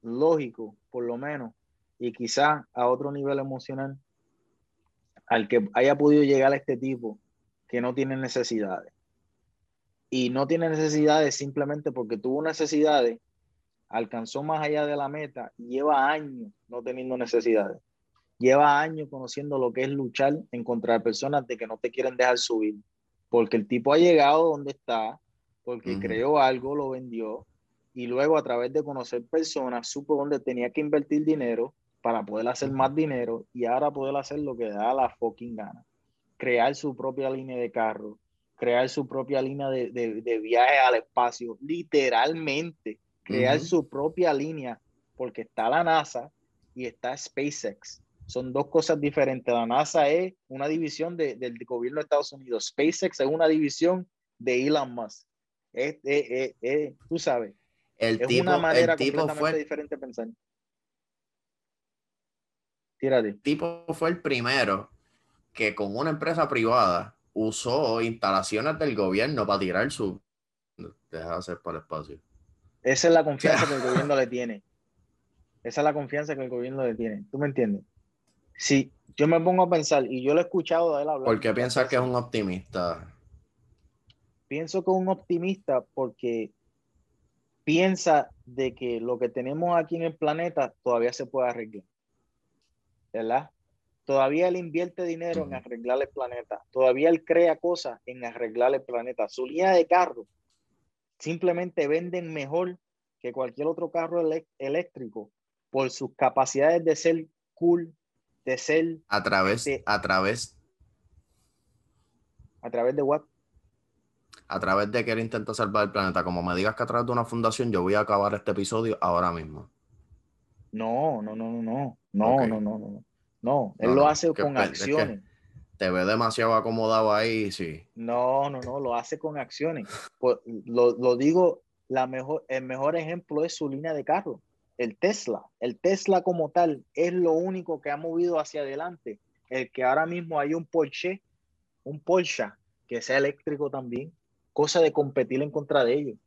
lógico, por lo menos, y quizás a otro nivel emocional, al que haya podido llegar a este tipo que no tiene necesidades. Y no tiene necesidades simplemente porque tuvo necesidades, alcanzó más allá de la meta lleva años no teniendo necesidades. Lleva años conociendo lo que es luchar en contra de personas de que no te quieren dejar subir, porque el tipo ha llegado donde está, porque creó algo, lo vendió, y luego a través de conocer personas supo dónde tenía que invertir dinero para poder hacer más dinero y ahora poder hacer lo que da la fucking gana. Crear su propia línea de carro, crear su propia línea de, de, viaje al espacio, literalmente, crear su propia línea, porque está la NASA y está SpaceX son dos cosas diferentes. La NASA es una división del gobierno de Estados Unidos. SpaceX es una división de Elon Musk. Es, tú sabes. El es una manera completamente fue, diferente de pensar. Tírate. El tipo fue el primero que con una empresa privada usó instalaciones del gobierno para tirar su... Deja hacer para el espacio. Esa es la confianza que el gobierno le tiene. Esa es la confianza que el gobierno le tiene. ¿Tú me entiendes? Sí, yo me pongo a pensar, y yo lo he escuchado de él hablar. ¿Por qué piensas que es un optimista? Pienso que es un optimista porque piensa de que lo que tenemos aquí en el planeta todavía se puede arreglar. ¿Verdad? Todavía él invierte dinero en arreglar el planeta. Todavía él crea cosas en arreglar el planeta. Su línea de carro simplemente venden mejor que cualquier otro carro eléctrico por sus capacidades de ser cool, de ser... A través, a través... ¿A través de what? A través de que él intenta salvar el planeta. Como me digas que a través de una fundación, yo voy a acabar este episodio ahora mismo. No, no, no, no, no. No, no, no, no. No, él lo hace con acciones. te ve demasiado acomodado ahí, sí. No, no, no, lo hace con acciones. Pues, lo, lo digo, la mejor, el mejor ejemplo es su línea de carro el Tesla. El Tesla como tal es lo único que ha movido hacia adelante. El que ahora mismo hay un Porsche, un Porsche que sea eléctrico también, cosa de competir en contra de ellos.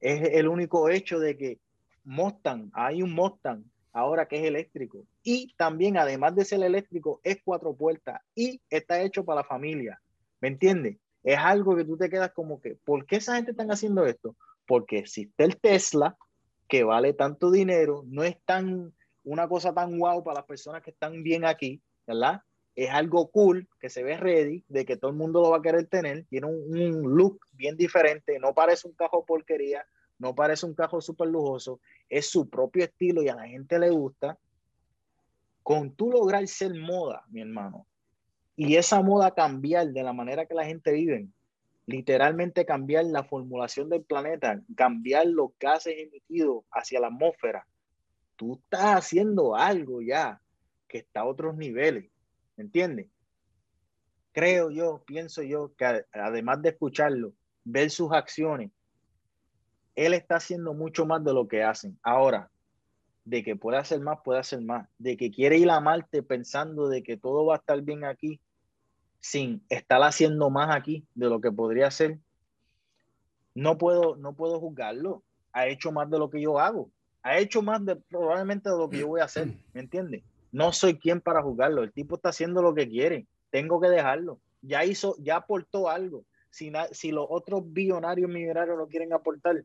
Es el único hecho de que Mustang, hay un Mustang ahora que es eléctrico. Y también, además de ser eléctrico, es cuatro puertas y está hecho para la familia. ¿Me entiendes? Es algo que tú te quedas como que, ¿por qué esa gente están haciendo esto? Porque existe el Tesla, que vale tanto dinero, no es tan una cosa tan guau para las personas que están bien aquí, ¿verdad? Es algo cool, que se ve ready, de que todo el mundo lo va a querer tener, tiene un, un look bien diferente, no parece un cajo porquería, no parece un carro súper lujoso, es su propio estilo y a la gente le gusta. Con tú lograr ser moda, mi hermano, y esa moda cambiar de la manera que la gente vive, literalmente cambiar la formulación del planeta, cambiar los gases emitidos hacia la atmósfera, tú estás haciendo algo ya que está a otros niveles, ¿me entiendes? Creo yo, pienso yo que además de escucharlo, ver sus acciones, él está haciendo mucho más de lo que hacen. Ahora, de que puede hacer más, puede hacer más. De que quiere ir a Marte pensando de que todo va a estar bien aquí, sin estar haciendo más aquí de lo que podría hacer, no puedo, no puedo juzgarlo. Ha hecho más de lo que yo hago. Ha hecho más de probablemente de lo que yo voy a hacer. ¿Me entiendes? No soy quien para juzgarlo. El tipo está haciendo lo que quiere. Tengo que dejarlo. Ya hizo, ya aportó algo. Si, si los otros billonarios millonarios no quieren aportar,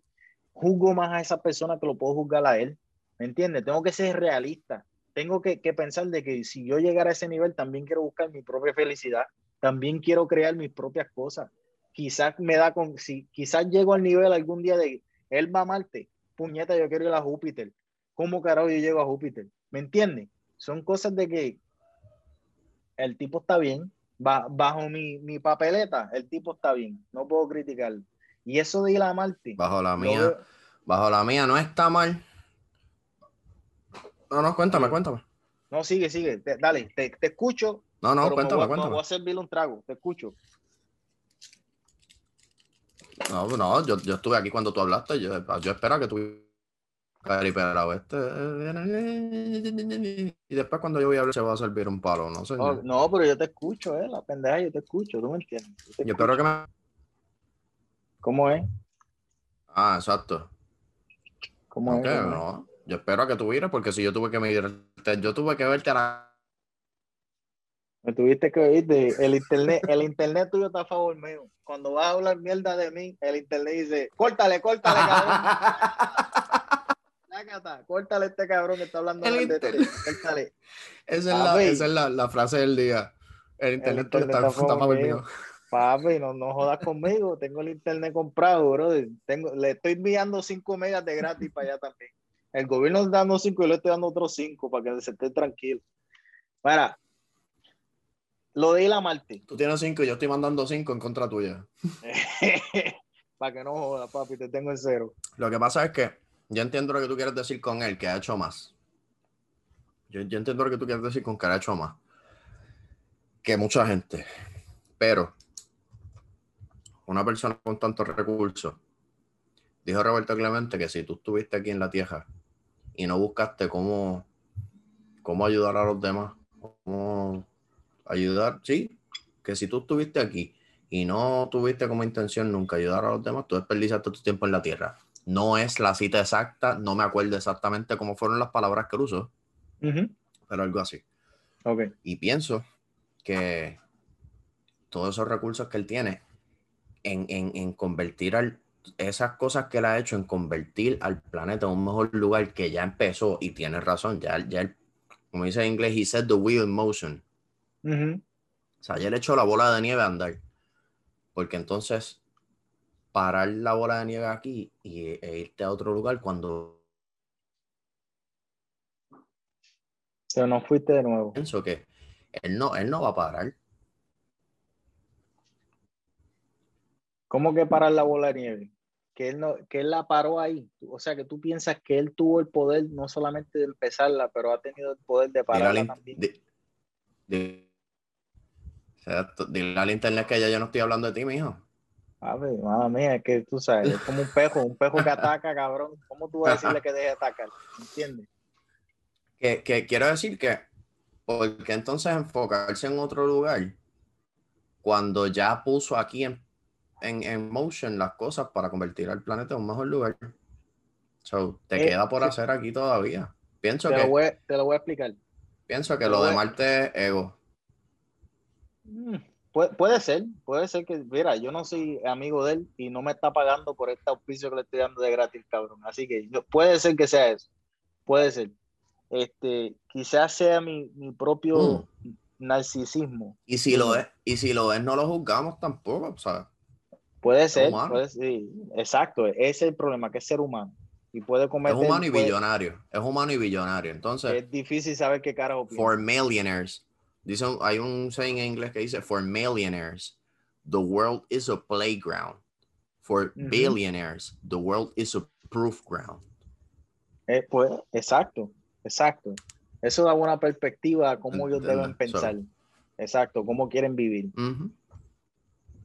juzgo más a esa persona que lo puedo juzgar a él. ¿Me entiendes? Tengo que ser realista. Tengo que, pensar de que si yo llegara a ese nivel, también quiero buscar mi propia felicidad. También quiero crear mis propias cosas. Quizás me da con, si quizás llego al nivel algún día de él va a Marte, puñeta, yo quiero ir a Júpiter. ¿Cómo carajo yo llego a Júpiter? ¿Me entiendes? Son cosas de que el tipo está bien, bajo mi, mi papeleta, el tipo está bien, no puedo criticarlo. Y eso de ir a Marte. Bajo la mía, bajo la mía no está mal. No, no, cuéntame, cuéntame. No, sigue, sigue. dale, te, escucho. No, no, cuéntame, me cuéntame. voy a servir un trago, te escucho. No, no, yo, yo estuve aquí cuando tú hablaste. Yo, yo espero que tú pero este y después cuando yo voy a hablar se va a servir un palo, no sé. Oh, no, pero yo te escucho, eh, la pendeja, yo te escucho, tú me entiendes. Yo, espero que me ¿Cómo es? Ah, exacto. ¿Cómo es? No, yo espero que tú vieras, porque si yo tuve que medir, yo tuve que verte a la... Me tuviste que oír de el internet, el internet tuyo está a favor mío. Cuando vas a hablar mierda de mí, el internet dice, córtale, córtale, cabrón. córtale este cabrón que está hablando el de ti. Córtale. Esa es, la, esa es la, la, frase del día. El internet, está, está, a favor mío. Papi, no, no jodas conmigo, tengo el internet comprado, bro. Tengo, le estoy enviando 5 megas de gratis para allá también. El gobierno está dando 5 y le estoy dando otros 5 para que se esté tranquilo. Para, lo de ir a Marte. Tú tienes 5 y yo estoy mandando 5 en contra tuya. para que no jodas, papi, te tengo en cero. Lo que pasa es que yo entiendo lo que tú quieres decir con él, que ha hecho más. Yo, yo entiendo lo que tú quieres decir con que ha hecho más. Que mucha gente. Pero una persona con tantos recursos, dijo Roberto Clemente que si tú estuviste aquí en la tierra y no buscaste cómo, cómo ayudar a los demás, cómo ayudar, sí, que si tú estuviste aquí y no tuviste como intención nunca ayudar a los demás, tú desperdiciaste tu tiempo en la tierra. No es la cita exacta, no me acuerdo exactamente cómo fueron las palabras que usó, pero algo así. Okay. Y pienso que todos esos recursos que él tiene, en, convertir al, esas cosas que él ha hecho, en convertir al planeta en un mejor lugar que ya empezó, y tiene razón, ya, ya como dice en inglés, he set the wheel in motion. O sea, ya le echó la bola de nieve a andar. Porque entonces, parar la bola de nieve aquí y, e irte a otro lugar cuando... Pero no fuiste de nuevo. Pienso que él no, él no va a parar. ¿Cómo que parar la bola de nieve? Que él, no, que él la paró ahí. O sea, que tú piensas que él tuvo el poder no solamente de empezarla, pero ha tenido el poder de pararla también. dile al internet que ya yo no estoy hablando de ti, mijo. A ver, madre mía, es que tú sabes, es como un pejo, un pejo que ataca, cabrón. ¿Cómo tú vas a decirle que deje de atacar? ¿Entiendes? Que, que quiero decir que, porque entonces enfocarse en otro lugar, cuando ya puso aquí en en, en motion las cosas para convertir al planeta en un mejor lugar. So, te eh, queda por hacer aquí todavía. Pienso te que. Lo voy, te lo voy a explicar. Pienso que lo, de Marte es ego. Mm, puede, ser, puede ser que, mira, yo no soy amigo de él y no me está pagando por este auspicio que le estoy dando de gratis, cabrón. Así que puede ser que sea eso. Puede ser. Este, quizás sea mi, mi propio mm. narcisismo. Y si lo es, y si lo es, no lo juzgamos tampoco, ¿sabes? Puede ser, puede ser, exacto, ese es el problema, que es ser humano. Y puede cometer. Es humano y billonario, es humano y billonario. Entonces. Es difícil saber qué carajo For millionaires. Dice, hay un saying en inglés que dice, for millionaires, the world is a playground. For billionaires, the world is a proof ground. Eh, pues, exacto, exacto. Eso da una perspectiva a cómo ellos deben pensar. exacto, cómo quieren vivir.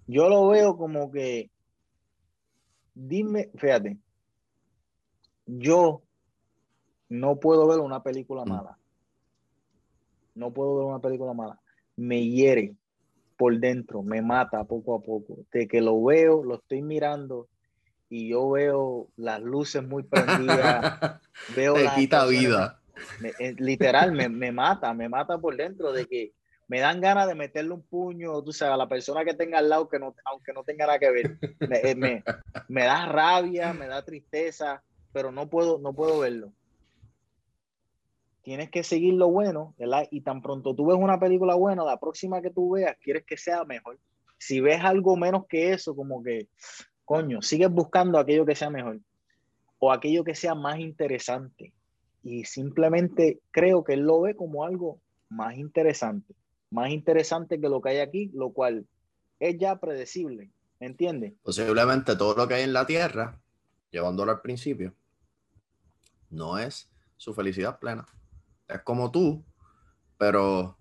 Yo lo veo como que, dime, fíjate, yo no puedo ver una película mm. mala. No puedo ver una película mala. Me hiere por dentro, me mata poco a poco. De que lo veo, lo estoy mirando y yo veo las luces muy prendidas. veo Te quita vida. Eh, literal, me, me, mata, me mata por dentro de que me dan ganas de meterle un puño, tú sabes, a la persona que tenga al lado, que no, aunque no tenga nada que ver. Me, me, me da rabia, me da tristeza, pero no puedo, no puedo verlo. Tienes que seguir lo bueno, ¿verdad? Y tan pronto tú ves una película buena, la próxima que tú veas, quieres que sea mejor. Si ves algo menos que eso, como que, coño, sigues buscando aquello que sea mejor o aquello que sea más interesante. Y simplemente creo que él lo ve como algo más interesante, más interesante que lo que hay aquí, lo cual es ya predecible, ¿me entiendes? Posiblemente todo lo que hay en la Tierra, llevándolo al principio, no es su felicidad plena. Es como tú, pero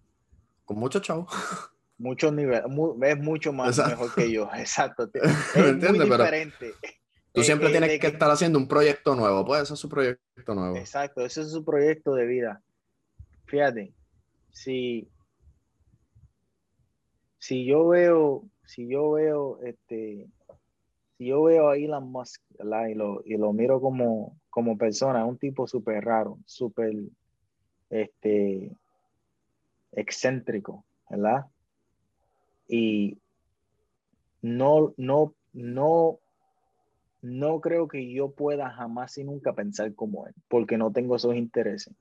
con mucho chavo. Muchos niveles, es mucho más mejor que yo, exacto. Es muy diferente. tú siempre eh, tienes que, estar haciendo un proyecto nuevo, puede ser su proyecto nuevo. Exacto, ese es su proyecto de vida. Fíjate, si, si yo veo, si yo veo, este, si yo veo a Elon Musk, Y lo, y lo miro como, como persona, un tipo súper raro, súper este, excéntrico, ¿verdad? Y no, no, no, no creo que yo pueda jamás y nunca pensar como él, porque no tengo esos intereses.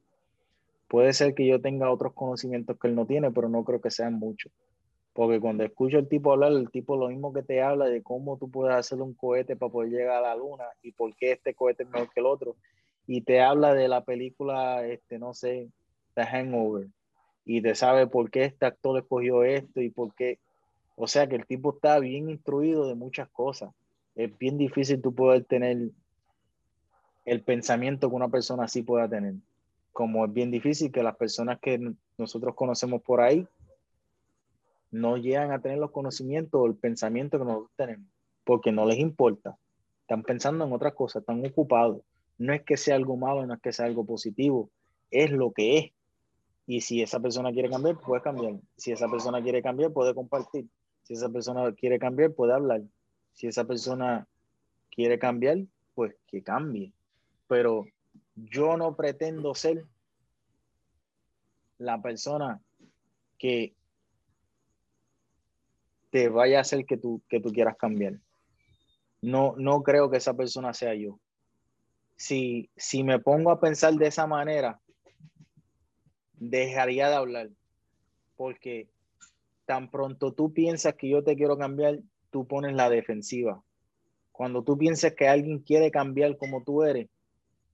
Puede ser que yo tenga otros conocimientos que él no tiene, pero no creo que sean muchos. Porque cuando escucho al tipo hablar, el tipo lo mismo que te habla de cómo tú puedes hacer un cohete para poder llegar a la luna y por qué este cohete es mejor que el otro. Y te habla de la película, este, no sé, The Hangover. Y te sabe por qué este actor escogió esto y por qué. O sea que el tipo está bien instruido de muchas cosas. Es bien difícil tú poder tener el pensamiento que una persona así pueda tener. Como es bien difícil que las personas que nosotros conocemos por ahí no llegan a tener los conocimientos o el pensamiento que nosotros tenemos, porque no les importa. Están pensando en otras cosas, están ocupados. No es que sea algo malo, no es que sea algo positivo, es lo que es. Y si esa persona quiere cambiar, puede cambiar. Si esa persona quiere cambiar, puede compartir. Si esa persona quiere cambiar, puede hablar. Si esa persona quiere cambiar, pues que cambie. Pero yo no pretendo ser la persona que te vaya a hacer que tú, que tú quieras cambiar. No, no creo que esa persona sea yo. Si, si me pongo a pensar de esa manera, dejaría de hablar. Porque tan pronto tú piensas que yo te quiero cambiar, tú pones la defensiva. Cuando tú piensas que alguien quiere cambiar como tú eres,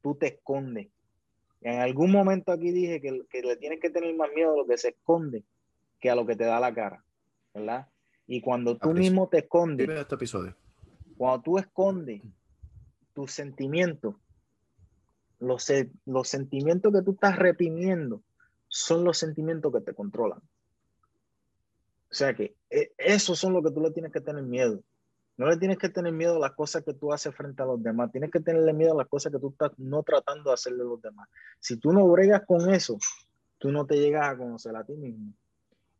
tú te escondes. En algún momento aquí dije que, que le tienes que tener más miedo a lo que se esconde que a lo que te da la cara, ¿verdad? Y cuando tú mismo te escondes, este episodio. cuando tú escondes tus sentimientos, los, los sentimientos que tú estás reprimiendo son los sentimientos que te controlan. O sea que eh, esos son los que tú le tienes que tener miedo. No le tienes que tener miedo a las cosas que tú haces frente a los demás. Tienes que tenerle miedo a las cosas que tú estás no tratando de hacerle a los demás. Si tú no bregas con eso, tú no te llegas a conocer a ti mismo.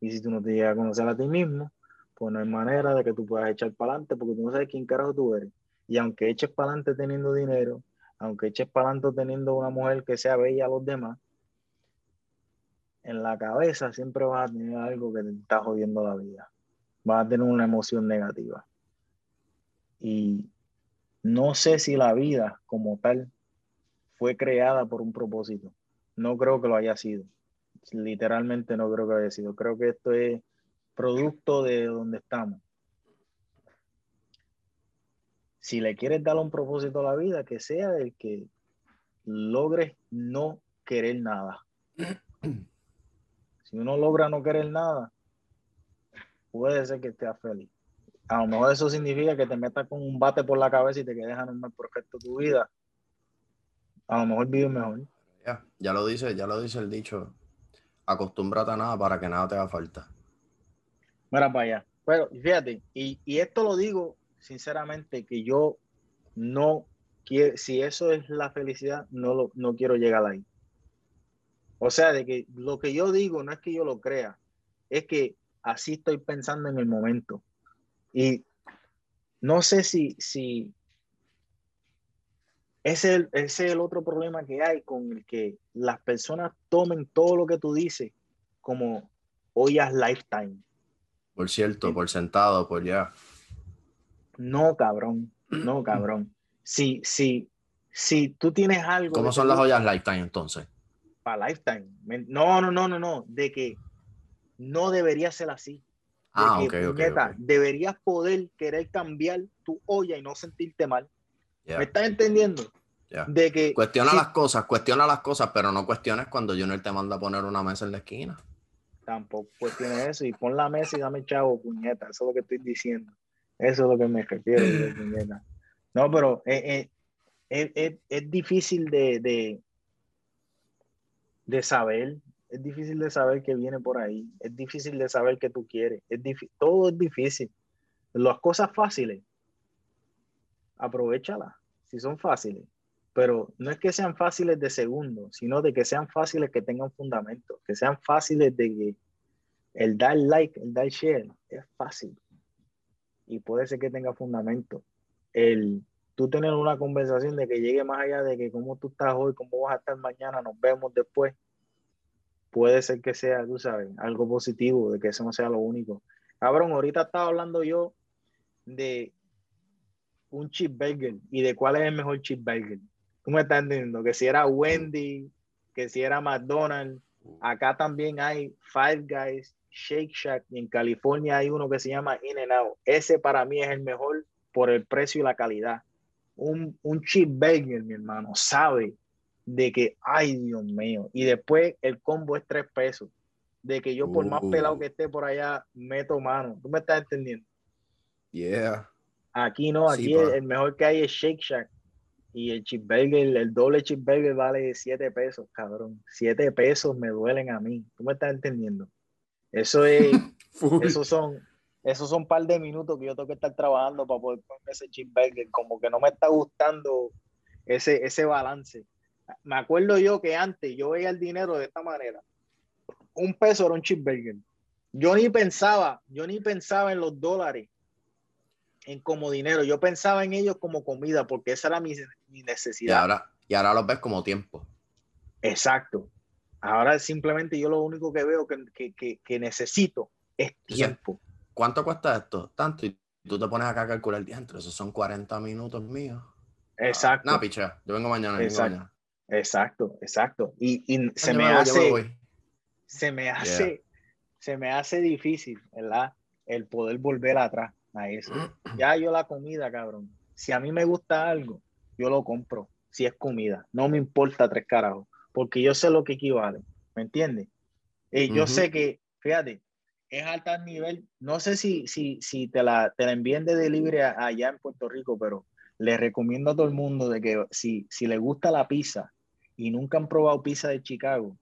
Y si tú no te llegas a conocer a ti mismo, pues no hay manera de que tú puedas echar para adelante porque tú no sabes quién carajo tú eres. Y aunque eches para adelante teniendo dinero, aunque eches para adelante teniendo una mujer que sea bella a los demás, en la cabeza siempre vas a tener algo que te está jodiendo la vida. Vas a tener una emoción negativa. Y no sé si la vida como tal fue creada por un propósito. No creo que lo haya sido. Literalmente no creo que haya sido. Creo que esto es producto de donde estamos. Si le quieres dar un propósito a la vida, que sea el que logres no querer nada. Si uno logra no querer nada, puede ser que esté feliz. A lo mejor eso significa que te metas con un bate por la cabeza y te quedes en un perfecto tu vida. A lo mejor vives mejor. Ya, ya lo dice, ya lo dice el dicho. Acostúmbrate a nada para que nada te haga falta. Mira para allá. Pero fíjate, y, esto lo digo sinceramente, que yo no quiero, si eso es la felicidad, no, lo, no quiero llegar ahí. O sea, de que lo que yo digo no es que yo lo crea, es que así estoy pensando en el momento. Y no sé si, si ese, es el otro problema que hay con el que las personas tomen todo lo que tú dices como ollas lifetime. Por cierto, por sentado, por ya. No, cabrón. No, cabrón. Si, si, si tú tienes algo. ¿Cómo son las ollas Lifetime entonces? Para Lifetime. No, no, no, no, no. De que no debería ser así. ah, ok, ok. Deberías poder querer cambiar tu olla y no sentirte mal. ¿Me estás entendiendo? De que. Cuestiona las cosas, cuestiona las cosas, pero no cuestiones cuando Junior te manda a poner una mesa en la esquina tampoco tiene eso. Y pon la mesa y dame chavo, puñeta. Eso es lo que estoy diciendo. Eso es lo que me refiero, puñeta. No, pero es, es, difícil de, de, de, saber. Es difícil de saber qué viene por ahí. Es difícil de saber qué tú quieres. Es todo es difícil. Las cosas fáciles, aprovechalas. Si son fáciles, pero no es que sean fáciles de segundo, sino de que sean fáciles que tengan fundamento, que sean fáciles de que el dar like, el dar share, es fácil y puede ser que tenga fundamento. El tú tener una conversación de que llegue más allá de que cómo tú estás hoy, cómo vas a estar mañana, nos vemos después, puede ser que sea, tú sabes, algo positivo, de que eso no sea lo único. Cabrón, ahorita estaba hablando yo de un chip burger y de cuál es el mejor chip burger. Tú me estás entendiendo que si era Wendy, que si era McDonald's, acá también hay Five Guys, Shake Shack y en California hay uno que se llama In and Out. Ese para mí es el mejor por el precio y la calidad. Un, un chip burger, mi hermano, sabe de que, ay Dios mío, y después el combo es tres pesos. De que yo por más pelado uh. que esté por allá, meto mano. ¿Tú me estás entendiendo? Yeah. Aquí no, aquí el mejor que hay es Shake Shack y el chip burger, el doble chip burger vale 7 pesos, cabrón. 7 pesos me duelen a mí. ¿Tú me estás entendiendo? Eso es, esos son, esos son un par de minutos que yo tengo que estar trabajando para poder comer ese chip burger. Como que no me está gustando ese, ese balance. Me acuerdo yo que antes yo veía el dinero de esta manera. Un peso era un chip burger. Yo ni pensaba, yo ni pensaba en los dólares en como dinero. Yo pensaba en ellos como comida porque esa era mi, necesidad. Y ahora, y ahora los ves como tiempo. Exacto. Ahora simplemente yo lo único que veo que, que, que, necesito es tiempo. ¿Cuánto cuesta esto? Tanto. Y tú te pones acá a calcular el dientro. Esos son 40 minutos míos. Exacto. no, picha. Yo vengo mañana. Exacto. Exacto, exacto. Y, y se, me hace, se me hace, se me hace difícil, ¿verdad? El poder volver atrás a eso. Ya yo la comida, cabrón. Si a mí me gusta algo, yo lo compro. Si es comida, no me importa tres carajos, porque yo sé lo que equivale. ¿Me entiendes? Y yo sé que, fíjate, es alta nivel. No sé si, si, si te, la, te la envíen de delivery allá en Puerto Rico, pero les recomiendo a todo el mundo de que si, si les gusta la pizza y nunca han probado pizza de Chicago,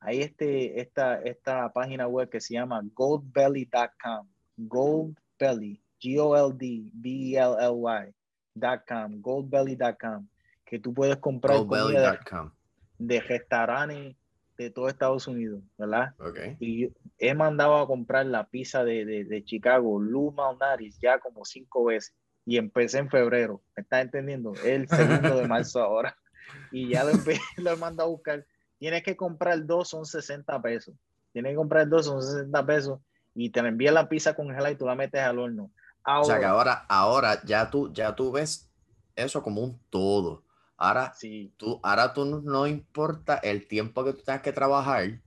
hay este, esta, esta página web que se llama goldbelly.com. Goldbelly, G-O-L-D-B-E-L-L-Y.com, goldbelly.com, que tú puedes comprar comida de, de restaurantes de todo Estados Unidos, ¿verdad? Okay. Y he mandado a comprar la pizza de, de, de Chicago, Lou Malnaris, ya como cinco veces. Y empecé en febrero, ¿me estás entendiendo? El segundo de marzo ahora. Y ya lo, lo he mandado a buscar. Tienes que comprar dos, son 60 pesos. Tienes que comprar dos, son 60 pesos. Y te envía la pizza congelada y tú la metes al horno. O sea que ahora, ahora ya, tú, ya tú ves eso como un todo Ahora, sí. tú, ahora tú no, importa el tiempo que tú tengas que trabajar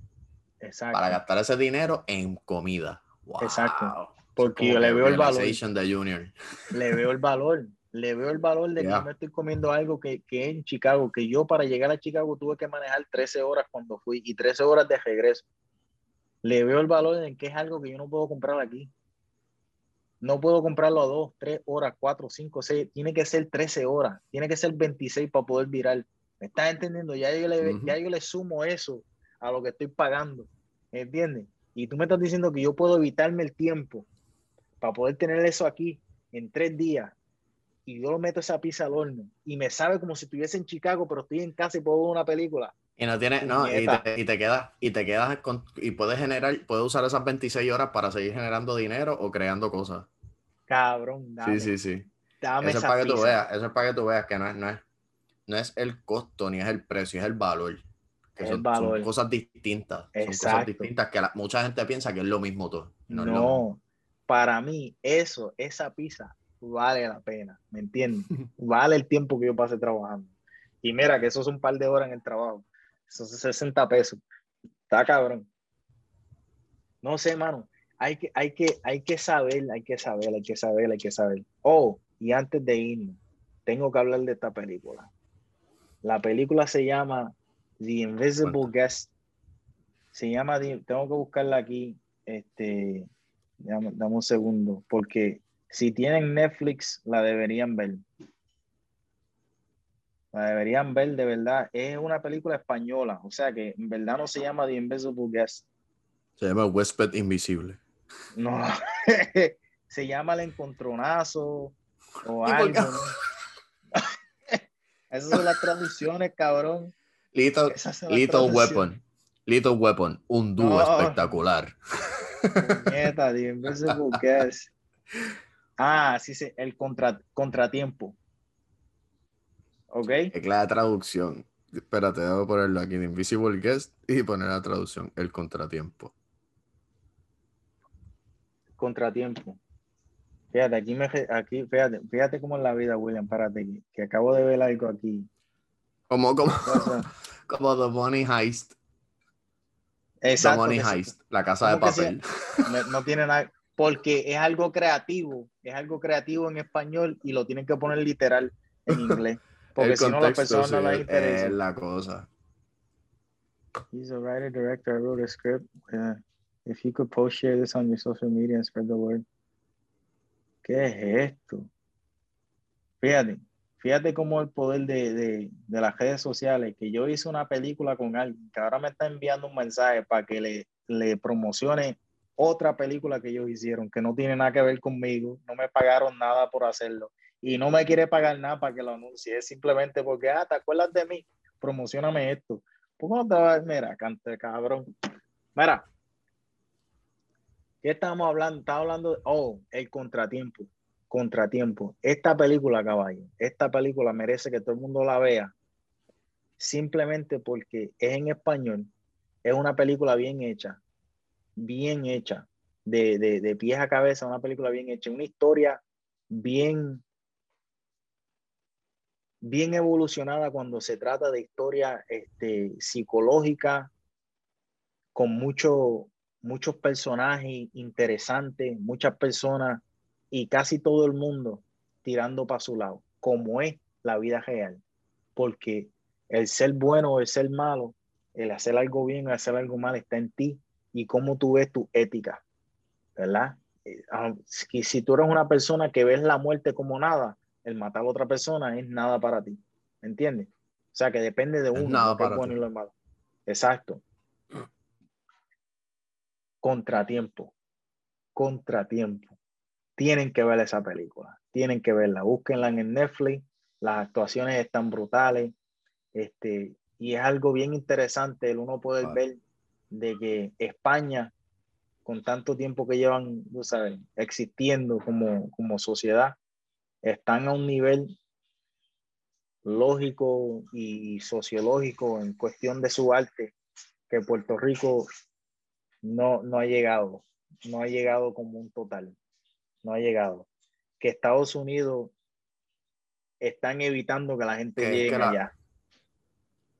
para gastar ese dinero en comida. Exacto. Porque yo le veo el valor. De junior. Le veo el valor. Le veo el valor de que yo me estoy comiendo algo que, que en Chicago, que yo para llegar a Chicago tuve que manejar 13 horas cuando fui y 13 horas de regreso. Le veo el valor en que es algo que yo no puedo comprar aquí. No puedo comprarlo a dos, tres horas, cuatro, cinco, seis. Tiene que ser 13 horas. Tiene que ser 26 para poder virar. ¿Me estás entendiendo? Ya yo le, ya yo le sumo eso a lo que estoy pagando. ¿Me entiendes? Y tú me estás diciendo que yo puedo evitarme el tiempo para poder tener eso aquí en tres días. Y yo lo meto esa pizza al horno. Y me sabe como si estuviese en Chicago, pero estoy en casa y puedo ver una película. Y no tienes, no, y te, y te, quedas, y te quedas con, y puedes generar, puedes usar esas 26 horas para seguir generando dinero o creando cosas. Cabrón, dame, Sí, sí, sí. eso es para que tú veas, eso es para que tú veas que no es, no es, no es el costo ni es el precio, es el valor. Que son, cosas distintas. Son cosas distintas que mucha gente piensa que es lo mismo todo. No, para mí, eso, esa pizza vale la pena, ¿me entiendes? vale el tiempo que yo pasé trabajando. Y mira que eso es un par de horas en el trabajo. Son 60 pesos. Está cabrón. No sé, mano. Hay que, hay que, hay que saber, hay que saber, hay que saber, hay que saber. Oh, y antes de irnos, tengo que hablar de esta película. La película se llama The Invisible Guest. Se llama, tengo que buscarla aquí. Este, dame, dame un segundo, porque si tienen Netflix, la deberían ver. La deberían ver de verdad. Es una película española, o sea que en verdad no se llama The Invisible Guest. Se llama Huésped Invisible. No, se llama El Encontronazo o algo. Esas son las traducciones, cabrón. Little, little Weapon. Little Weapon, un dúo espectacular. Invisible Guest. Ah, sí, sí, el contra, contratiempo. ¿Ok? Es la traducción. Espérate, debo ponerlo aquí en Invisible Guest y poner la traducción, el contratiempo. Contratiempo. Fíjate, aquí, me, aquí fíjate, fíjate cómo es la vida, William, párate, que, que acabo de ver algo aquí. Como, como, como The Money Heist. Exacto. The Money Heist, la casa de papel. no, no, tiene nada, porque es algo creativo, es algo creativo en español y lo tienen que poner literal en inglés. Porque si no, la persona no la interesa. Es la cosa. He's a writer, director, I wrote a script. Uh, if you could post share this on your social media and spread the word. ¿Qué es esto? Fíjate, fíjate cómo el poder de, de, las redes sociales, que yo hice una película con alguien que ahora me está enviando un mensaje para que le, le promocione otra película que ellos hicieron, que no tiene nada que ver conmigo, no me pagaron nada por hacerlo y no me quiere pagar nada para que lo anuncie, es simplemente porque, ah, ¿te acuerdas de mí? Promocioname esto. ¿Por no te? Mira, cante cabrón. Mira, ¿qué estamos hablando? Estamos hablando de, oh, el contratiempo. Contratiempo. Esta película, caballo, esta película merece que todo el mundo la vea simplemente porque es en español, es una película bien hecha, bien hecha, de, de, de pies a cabeza, una película bien hecha, una historia bien bien evolucionada cuando se trata de historia este, psicológica, con mucho, muchos personajes interesantes, muchas personas y casi todo el mundo tirando para su lado, como es la vida real. Porque el ser bueno o el ser malo, el hacer algo bien o hacer algo mal está en ti y cómo tú ves tu ética, ¿verdad? Eh, si, si tú eres una persona que ves la muerte como nada, el matar a otra persona es nada para ti. ¿Me entiendes? O sea, que depende de uno. nada para bueno y lo malo. Exacto. Contratiempo. Contratiempo. Tienen que ver esa película. Tienen que verla. Búsquenla en Netflix. Las actuaciones están brutales. Este, y es algo bien interesante el uno poder ver de que España, con tanto tiempo que llevan, tú sabes, existiendo como, como sociedad, están a un nivel lógico y sociológico en cuestión de su arte que Puerto Rico no, no ha llegado, no ha llegado como un total, no ha llegado. Que Estados Unidos están evitando que la gente llegue allá.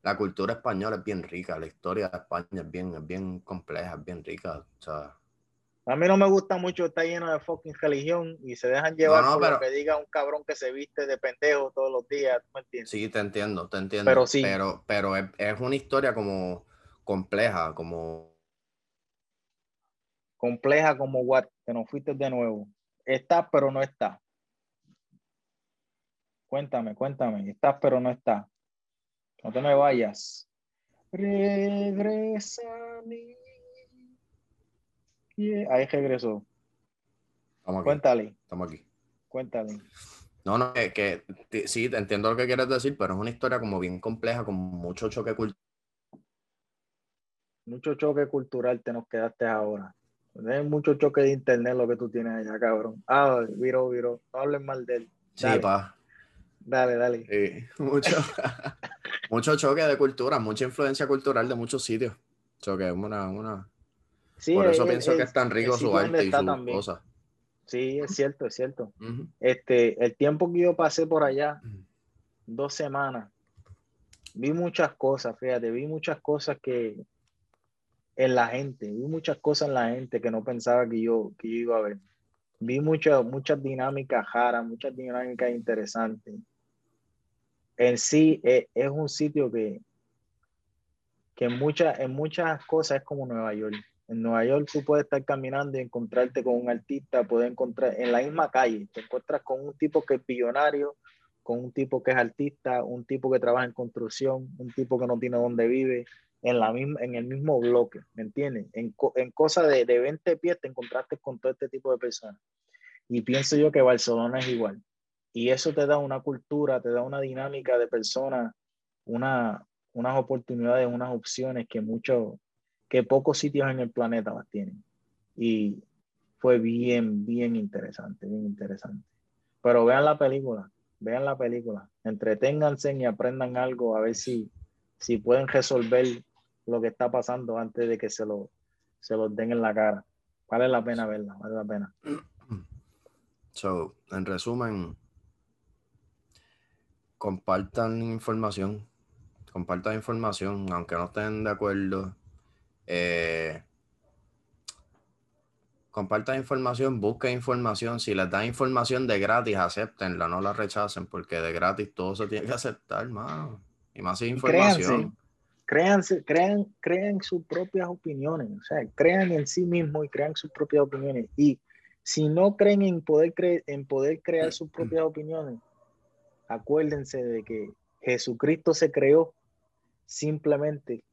La cultura española es bien rica, la historia de España es bien, es bien compleja, es bien rica. a mí no me gusta mucho, está lleno de fucking religión y se dejan llevar por lo que diga un cabrón que se viste de pendejo todos los días, me entiendes? Sí, te entiendo, te entiendo. Pero sí. Pero, pero es, es una historia como compleja, como... Compleja como what, que no fuiste de nuevo. Está, pero no está. Cuéntame, cuéntame. Estás, pero no está. No te me vayas. Regresa a mí. Ahí regresó. Estamos Cuéntale. Estamos aquí. Cuéntale. No, no, que, que sí, entiendo lo que quieres decir, pero es una historia como bien compleja, con mucho choque cultural mucho choque cultural te nos quedaste ahora. Es mucho choque de internet lo que tú tienes allá, cabrón. Ah, viro, viro. No hables mal de él. Sí, pa. Dale, dale. Sí, mucho, mucho choque de cultura, mucha influencia cultural de muchos sitios. Choque, una, una. Sí, Por eso pienso que es tan rico su arte y su cosa. Sí, es cierto, es cierto. Este, el tiempo que yo pasé por allá, dos semanas, vi muchas cosas, fíjate, vi muchas cosas que, en la gente, vi muchas cosas en la gente que no pensaba que yo, que iba a ver. Vi muchas muchas dinámicas raras, muchas dinámicas interesantes. En sí es, es un sitio que, que en, muchas, en muchas cosas es como Nueva York. En Nueva York tú puedes estar caminando y encontrarte con un artista, puedes encontrar en la misma calle, te encuentras con un tipo que es billonario, con un tipo que es artista, un tipo que trabaja en construcción, un tipo que no tiene dónde vive, en, la misma, en el mismo bloque, ¿me entiendes? En, en cosas de, de 20 pies te encontraste con todo este tipo de personas. Y pienso yo que Barcelona es igual. Y eso te da una cultura, te da una dinámica de personas, una, unas oportunidades, unas opciones que muchos, que pocos sitios en el planeta las tienen. Y fue bien, bien interesante, bien interesante. Pero vean la película, vean la película, entreténganse y aprendan algo a ver si, si pueden resolver lo que está pasando antes de que se lo, se los den en la cara. Vale la pena verla, vale la pena. So, en resumen, compartan información, compartan información, aunque no estén de acuerdo. Eh, compartan información, busquen información. Si les dan información de gratis, acéptenla, no la rechacen, porque de gratis todo se tiene que aceptar, más Y más información créanse, crean, crean sus propias opiniones, o sea, crean en sí mismos y crean sus propias opiniones. Y si no creen en poder, en poder crear sus propias opiniones, acuérdense de que Jesucristo se creó simplemente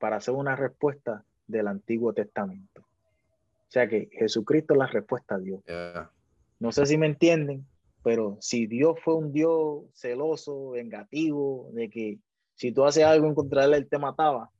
para hacer una respuesta del Antiguo Testamento. O sea que Jesucristo es la respuesta a Dios. No sé si me entienden, pero si Dios fue un Dios celoso, vengativo, de que si tú haces algo en contra de él, te mataba.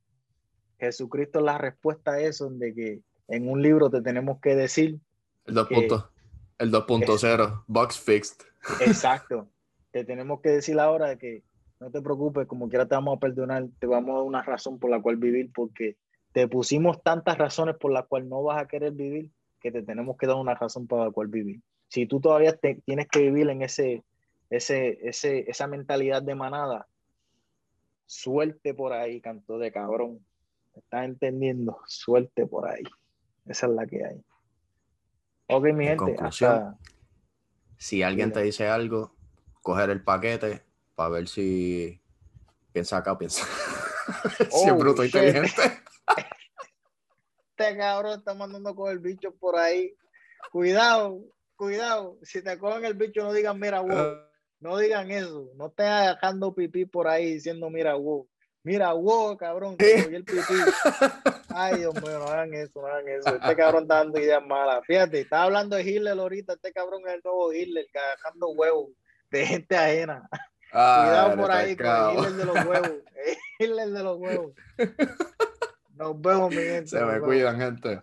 Jesucristo es la respuesta a eso, de que en un libro te tenemos que decir. El 2.0, box fixed. Exacto. te tenemos que decir ahora que no te preocupes, como quiera te vamos a perdonar, te vamos a dar una razón por la cual vivir, porque te pusimos tantas razones por las cuales no vas a querer vivir, que te tenemos que dar una razón por la cual vivir. Si tú todavía tienes que vivir en ese, ese, ese, esa mentalidad de manada, Suerte por ahí, canto de cabrón. ¿Estás entendiendo? Suerte por ahí. Esa es la que hay. Ok, mi gente. Si alguien te dice algo, coger el paquete para ver si piensa acá o piensa. si es oh, bruto inteligente. este cabrón está mandando con el bicho por ahí. Cuidado, cuidado. Si te cogen el bicho, no digan, mira, wow. No digan eso. No estén dejando pipí por ahí diciendo, mira, wow. Mira, wow, cabrón, el pipí. Ay, Dios mío, no hagan eso, no hagan eso. Este cabrón está dando ideas malas. Fíjate, está hablando de Hitler ahorita. Este cabrón es el nuevo Hitler, dejando huevos de gente ajena. Cuidado por ahí con el de los huevos. el de los huevos. Nos vemos, mi gente. Se me cuidan, gente.